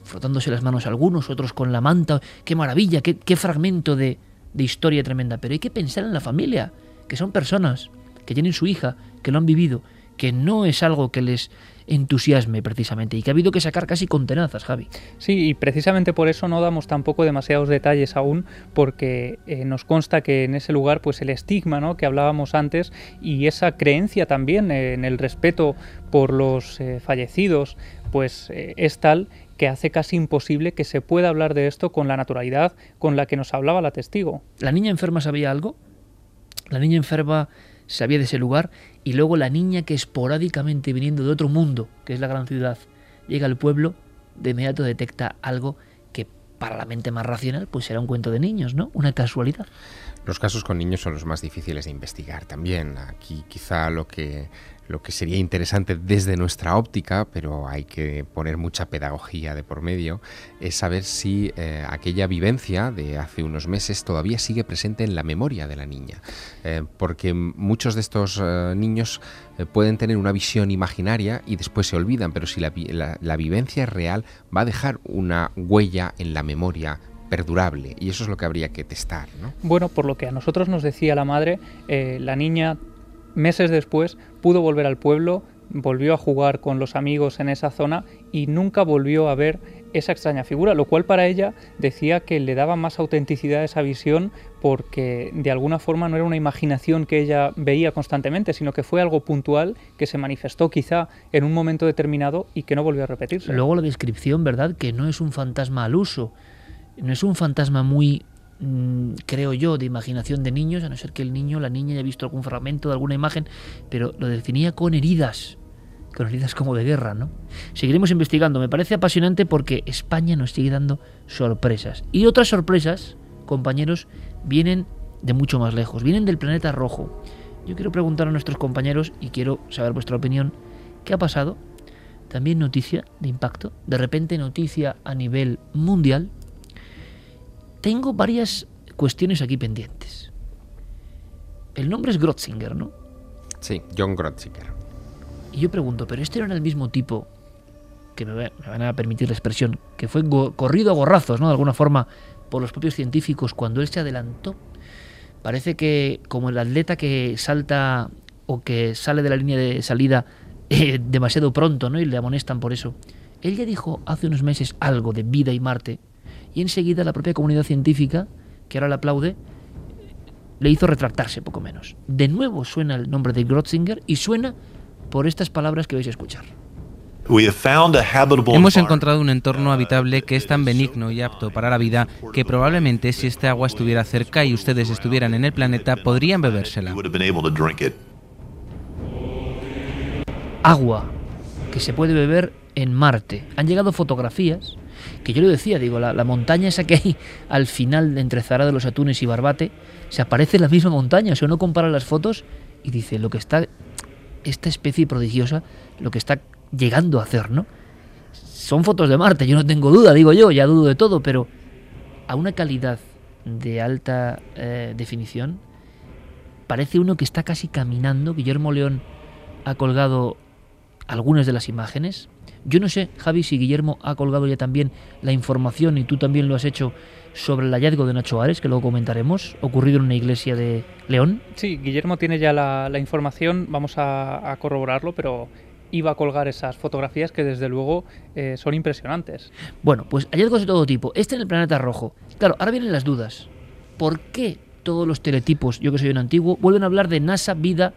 frotándose las manos algunos, otros con la manta, qué maravilla, qué, qué fragmento de, de historia tremenda, pero hay que pensar en la familia, que son personas, que tienen su hija, que lo han vivido, que no es algo que les entusiasme precisamente y que ha habido que sacar casi con tenazas, Javi. Sí, y precisamente por eso no damos tampoco demasiados detalles aún, porque eh, nos consta que en ese lugar pues el estigma ¿no? que hablábamos antes y esa creencia también en el respeto por los eh, fallecidos pues eh, es tal que hace casi imposible que se pueda hablar de esto con la naturalidad con la que nos hablaba la testigo. ¿La niña enferma sabía algo? ¿La niña enferma sabía de ese lugar y luego la niña que esporádicamente viniendo de otro mundo, que es la gran ciudad, llega al pueblo, de inmediato detecta algo que para la mente más racional pues será un cuento de niños, ¿no? Una casualidad. Los casos con niños son los más difíciles de investigar también. Aquí quizá lo que lo que sería interesante desde nuestra óptica, pero hay que poner mucha pedagogía de por medio, es saber si eh, aquella vivencia de hace unos meses todavía sigue presente en la memoria de la niña. Eh, porque muchos de estos eh, niños pueden tener una visión imaginaria y después se olvidan, pero si la, vivencia es real, va a dejar una huella en la memoria perdurable y eso es lo que habría que testar. ¿no? Bueno, por lo que a nosotros nos decía la madre, la niña meses después pudo volver al pueblo, volvió a jugar con los amigos en esa zona y nunca volvió a ver esa extraña figura, lo cual para ella decía que le daba más autenticidad a esa visión porque de alguna forma no era una imaginación que ella veía constantemente, sino que fue algo puntual que se manifestó quizá en un momento determinado y que no volvió a repetirse. Luego la descripción, ¿verdad? Que no es un fantasma al uso, no es un fantasma muy creo yo, de imaginación de niños, a no ser que el niño, la niña haya visto algún fragmento de alguna imagen, pero lo definía con heridas, con heridas como de guerra, ¿no? Seguiremos investigando, me parece apasionante porque España nos sigue dando sorpresas. Y otras sorpresas, compañeros, vienen de mucho más lejos, vienen del planeta rojo. Yo quiero preguntar a nuestros compañeros y quiero saber vuestra opinión, ¿qué ha pasado? También noticia de impacto, de repente noticia a nivel mundial, tengo varias cuestiones aquí pendientes. El nombre es Grotzinger, ¿no? Sí, John Grotzinger. Y yo pregunto, ¿pero este no era el mismo tipo, que me, van a permitir la expresión, que fue corrido a gorrazos, ¿no? De alguna forma, por los propios científicos cuando él se adelantó? Parece que como el atleta que salta o que sale de la línea de salida eh, demasiado pronto, ¿no? Y le amonestan por eso. Él ya dijo hace unos meses algo de vida y Marte y enseguida la propia comunidad científica, que ahora le aplaude, le hizo retractarse poco menos. De nuevo suena el nombre de Grotzinger y suena por estas palabras que vais a escuchar. Hemos encontrado un entorno habitable que es tan benigno y apto para la vida que probablemente si este agua estuviera cerca y ustedes estuvieran en el planeta podrían bebérsela. Agua que se puede beber en Marte. Han llegado fotografías que yo le decía, digo, la, montaña esa que hay al final entre Zara de los Atunes y Barbate, se aparece la misma montaña, o sea, uno compara las fotos y dice, lo que está, esta especie prodigiosa, lo que está llegando a hacer, ¿no? Son fotos de Marte, yo no tengo duda, digo yo, ya dudo de todo, pero a una calidad de alta eh, definición, parece uno que está casi caminando. Guillermo León ha colgado algunas de las imágenes. Yo no sé, Javi, si Guillermo ha colgado ya también la información y tú también lo has hecho sobre el hallazgo de Nacho Ares, que luego comentaremos, ocurrido en una iglesia de León. Sí, Guillermo tiene ya la, información, vamos a, corroborarlo, pero iba a colgar esas fotografías que desde luego eh, son impresionantes. Bueno, pues hallazgos de todo tipo. Este en el planeta rojo. Claro, ahora vienen las dudas. ¿Por qué todos los teletipos, yo que soy un antiguo, vuelven a hablar de NASA, vida,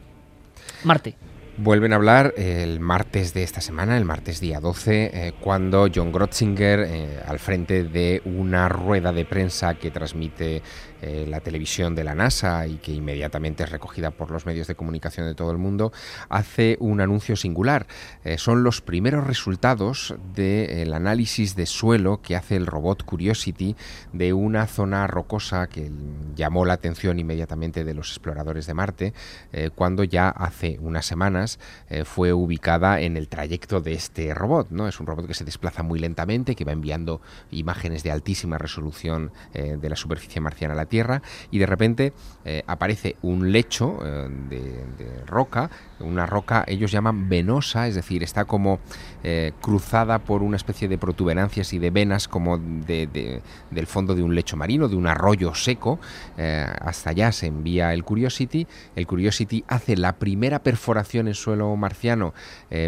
Marte? Vuelven a hablar el martes de esta semana, el martes día 12, eh, cuando John Grotzinger, eh, al frente de una rueda de prensa que transmite eh, la televisión de la NASA y que inmediatamente es recogida por los medios de comunicación de todo el mundo, hace un anuncio singular. Eh, son los primeros resultados del análisis de suelo que hace el robot Curiosity de una zona rocosa que llamó la atención inmediatamente de los exploradores de Marte, eh, cuando ya hace unas semanas fue ubicada en el trayecto de este robot. ¿no? Es un robot que se desplaza muy lentamente, que va enviando imágenes de altísima resolución de la superficie marciana a tierra y de repente eh, aparece un lecho eh, de, roca, una roca ellos llaman venosa, es decir, está como eh, cruzada por una especie de protuberancias y de venas como de, del fondo de un lecho marino, de un arroyo seco. hasta allá se envía el Curiosity. El Curiosity hace la primera perforación en suelo marciano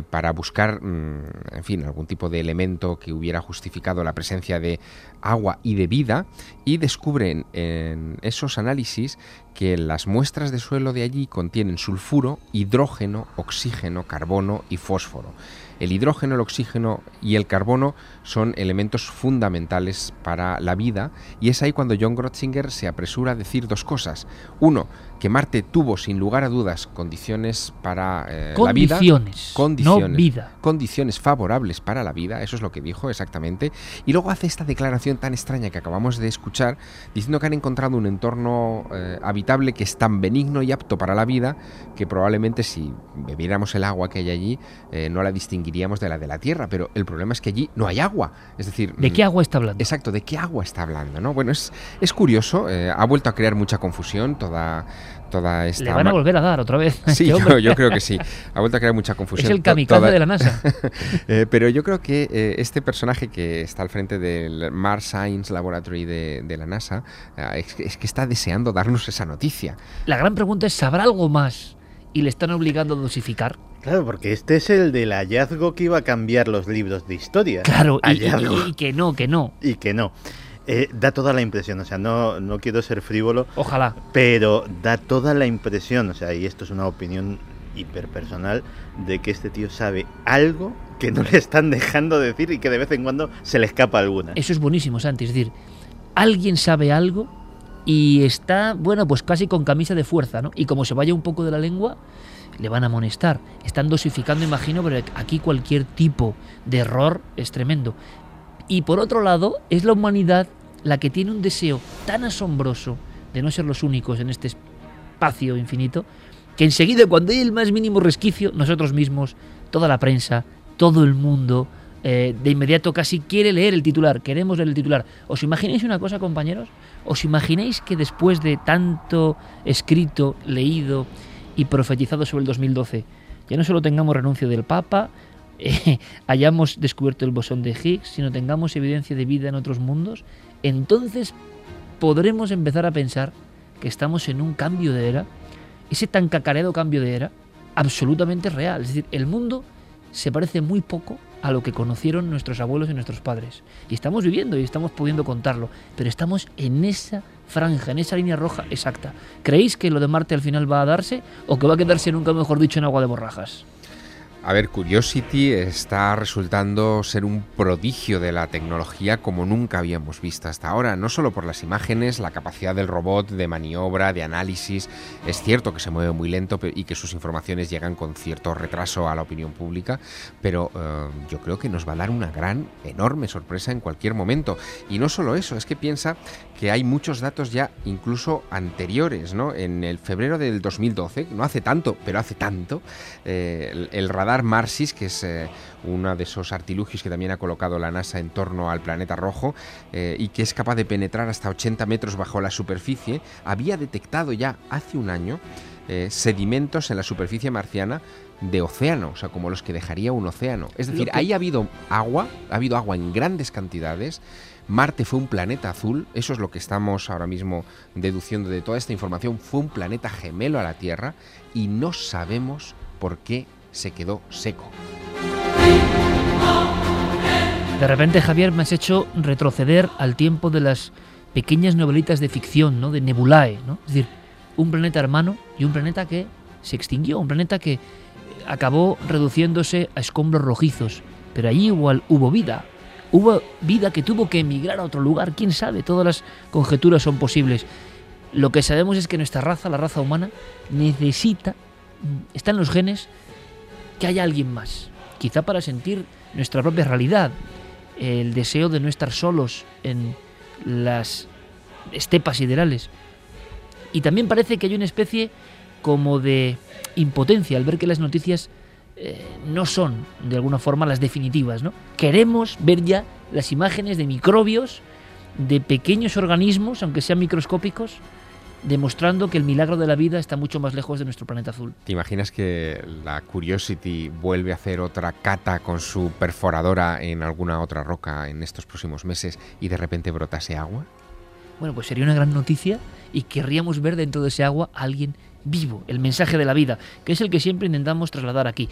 para buscar, mm, en fin, algún tipo de elemento que hubiera justificado la presencia de agua y de vida y descubren en esos análisis que las muestras de suelo de allí contienen sulfuro, hidrógeno, oxígeno, carbono y fósforo. El hidrógeno, el oxígeno y el carbono son elementos fundamentales para la vida y es ahí cuando John Grotzinger se apresura a decir dos cosas. Uno, que Marte tuvo sin lugar a dudas condiciones para eh, la vida. Condiciones, no vida. Condiciones favorables para la vida, eso es lo que dijo exactamente. Y luego hace esta declaración tan extraña que acabamos de escuchar, diciendo que han encontrado un entorno eh, habitable que es tan benigno y apto para la vida que probablemente si bebiéramos el agua que hay allí eh, no la distinguiríamos de la de la Tierra. Pero el problema es que allí no hay agua. Es decir... ¿De qué agua está hablando? Exacto, ¿de qué agua está hablando? ¿no? Bueno, es, es curioso, ha vuelto a crear mucha confusión toda toda esta... Le van a volver a dar otra vez. Sí, yo, creo que sí. Ha vuelto a crear mucha confusión. Es el kamikaze de la NASA. (laughs) Eh, pero yo creo que eh, este personaje que está al frente del Mars Science Laboratory de, la NASA eh, es, que está deseando darnos esa noticia. La gran pregunta es, ¿sabrá algo más? ¿Y le están obligando a dosificar? Claro, porque este es el del hallazgo que iba a cambiar los libros de historia. Claro, y, que no, que no. Y que no. Eh, da toda la impresión, o sea, no, no quiero ser frívolo. Ojalá. Pero da toda la impresión, o sea, y esto es una opinión hiperpersonal, de que este tío sabe algo que no le están dejando decir y que de vez en cuando se le escapa alguna. Eso es buenísimo, Santi. Es decir, alguien sabe algo y está, bueno, pues casi con camisa de fuerza, ¿no? Y como se vaya un poco de la lengua, le van a amonestar. Están dosificando, imagino, pero aquí cualquier tipo de error es tremendo. Y por otro lado, es la humanidad la que tiene un deseo tan asombroso de no ser los únicos en este espacio infinito, que enseguida cuando hay el más mínimo resquicio, nosotros mismos, toda la prensa, todo el mundo, eh, de inmediato casi quiere leer el titular, queremos leer el titular. ¿Os imagináis una cosa, compañeros? ¿Os imagináis que después de tanto escrito, leído y profetizado sobre el 2012, ya no solo tengamos renuncio del Papa, eh, (laughs) hayamos descubierto el bosón de Higgs, sino tengamos evidencia de vida en otros mundos, entonces podremos empezar a pensar que estamos en un cambio de era, ese tan cacareado cambio de era, absolutamente real. Es decir, el mundo se parece muy poco a lo que conocieron nuestros abuelos y nuestros padres. Y estamos viviendo y estamos pudiendo contarlo, pero estamos en esa franja, en esa línea roja exacta. ¿Creéis que lo de Marte al final va a darse o que va a quedarse nunca mejor dicho en agua de borrajas? A ver, Curiosity está resultando ser un prodigio de la tecnología como nunca habíamos visto hasta ahora, no solo por las imágenes, la capacidad del robot de maniobra, de análisis, es cierto que se mueve muy lento y que sus informaciones llegan con cierto retraso a la opinión pública, pero eh, yo creo que nos va a dar una gran, enorme sorpresa en cualquier momento. Y no solo eso, es que piensa que hay muchos datos ya incluso anteriores, ¿no? En el febrero del 2012, no hace tanto, pero hace tanto, eh, el radar Marsis, que es eh, uno de esos artilugios que también ha colocado la NASA en torno al planeta rojo eh, y que es capaz de penetrar hasta 80 metros bajo la superficie, había detectado ya hace un año eh, sedimentos en la superficie marciana de océano, o sea, como los que dejaría un océano. Es decir, ahí ha habido agua, ha habido agua en grandes cantidades. Marte fue un planeta azul, eso es lo que estamos ahora mismo deduciendo de toda esta información, fue un planeta gemelo a la Tierra y no sabemos por qué se quedó seco. De repente, Javier, me has hecho retroceder al tiempo de las pequeñas novelitas de ficción, ¿no? De Nebulae, ¿no? Es decir, un planeta hermano y un planeta que se extinguió, un planeta que acabó reduciéndose a escombros rojizos, pero allí igual hubo vida. Hubo vida que tuvo que emigrar a otro lugar, quién sabe, todas las conjeturas son posibles. Lo que sabemos es que nuestra raza, la raza humana, necesita, está en los genes, que haya alguien más, quizá para sentir nuestra propia realidad, el deseo de no estar solos en las estepas siderales. Y también parece que hay una especie como de impotencia al ver que las noticias eh, no son de alguna forma las definitivas. ¿no? Queremos ver ya las imágenes de microbios, de pequeños organismos, aunque sean microscópicos, demostrando que el milagro de la vida está mucho más lejos de nuestro planeta azul. ¿Te imaginas que la Curiosity vuelve a hacer otra cata con su perforadora en alguna otra roca en estos próximos meses y de repente brotase agua? Bueno, pues sería una gran noticia y querríamos ver dentro de ese agua a alguien vivo, el mensaje de la vida, que es el que siempre intentamos trasladar aquí.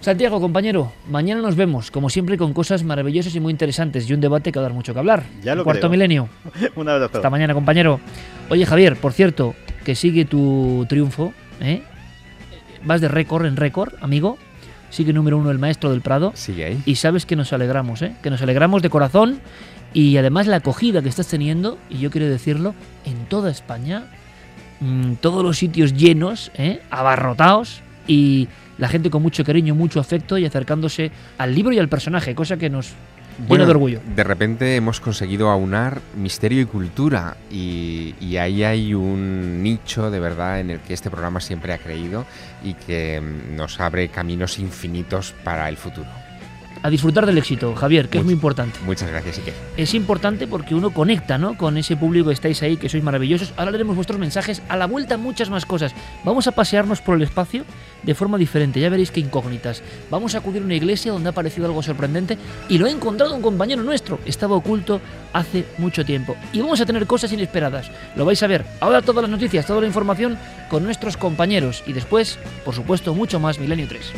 Santiago, compañero, mañana nos vemos, como siempre, con cosas maravillosas y muy interesantes y un debate que va a dar mucho que hablar. Ya lo Cuarto milenio. (laughs) un abrazo. Hasta mañana, compañero. Oye, Javier, por cierto, que sigue tu triunfo, ¿eh? Vas de récord en récord, amigo. Sigue número uno el maestro del Prado. Sigue ahí. Y sabes que nos alegramos, ¿eh? Que nos alegramos de corazón y además la acogida que estás teniendo, y yo quiero decirlo, en toda España, mm, todos los sitios llenos, ¿eh? abarrotados y la gente con mucho cariño, mucho afecto y acercándose al libro y al personaje, cosa que nos llena de orgullo. De repente hemos conseguido aunar misterio y cultura y, y, ahí hay un nicho de verdad en el que este programa siempre ha creído y que mm, nos abre caminos infinitos para el futuro a disfrutar del éxito, Javier, que es muy importante. Muchas gracias, Iker. Es importante porque uno conecta ¿no? con ese público que estáis ahí, que sois maravillosos. Ahora leeremos vuestros mensajes. A la vuelta, muchas más cosas. Vamos a pasearnos por el espacio de forma diferente. Ya veréis qué incógnitas. Vamos a acudir a una iglesia donde ha aparecido algo sorprendente y lo ha encontrado un compañero nuestro. Estaba oculto hace mucho tiempo. Y vamos a tener cosas inesperadas. Lo vais a ver. Ahora todas las noticias, toda la información con nuestros compañeros. Y después, por supuesto, mucho más Milenio 3.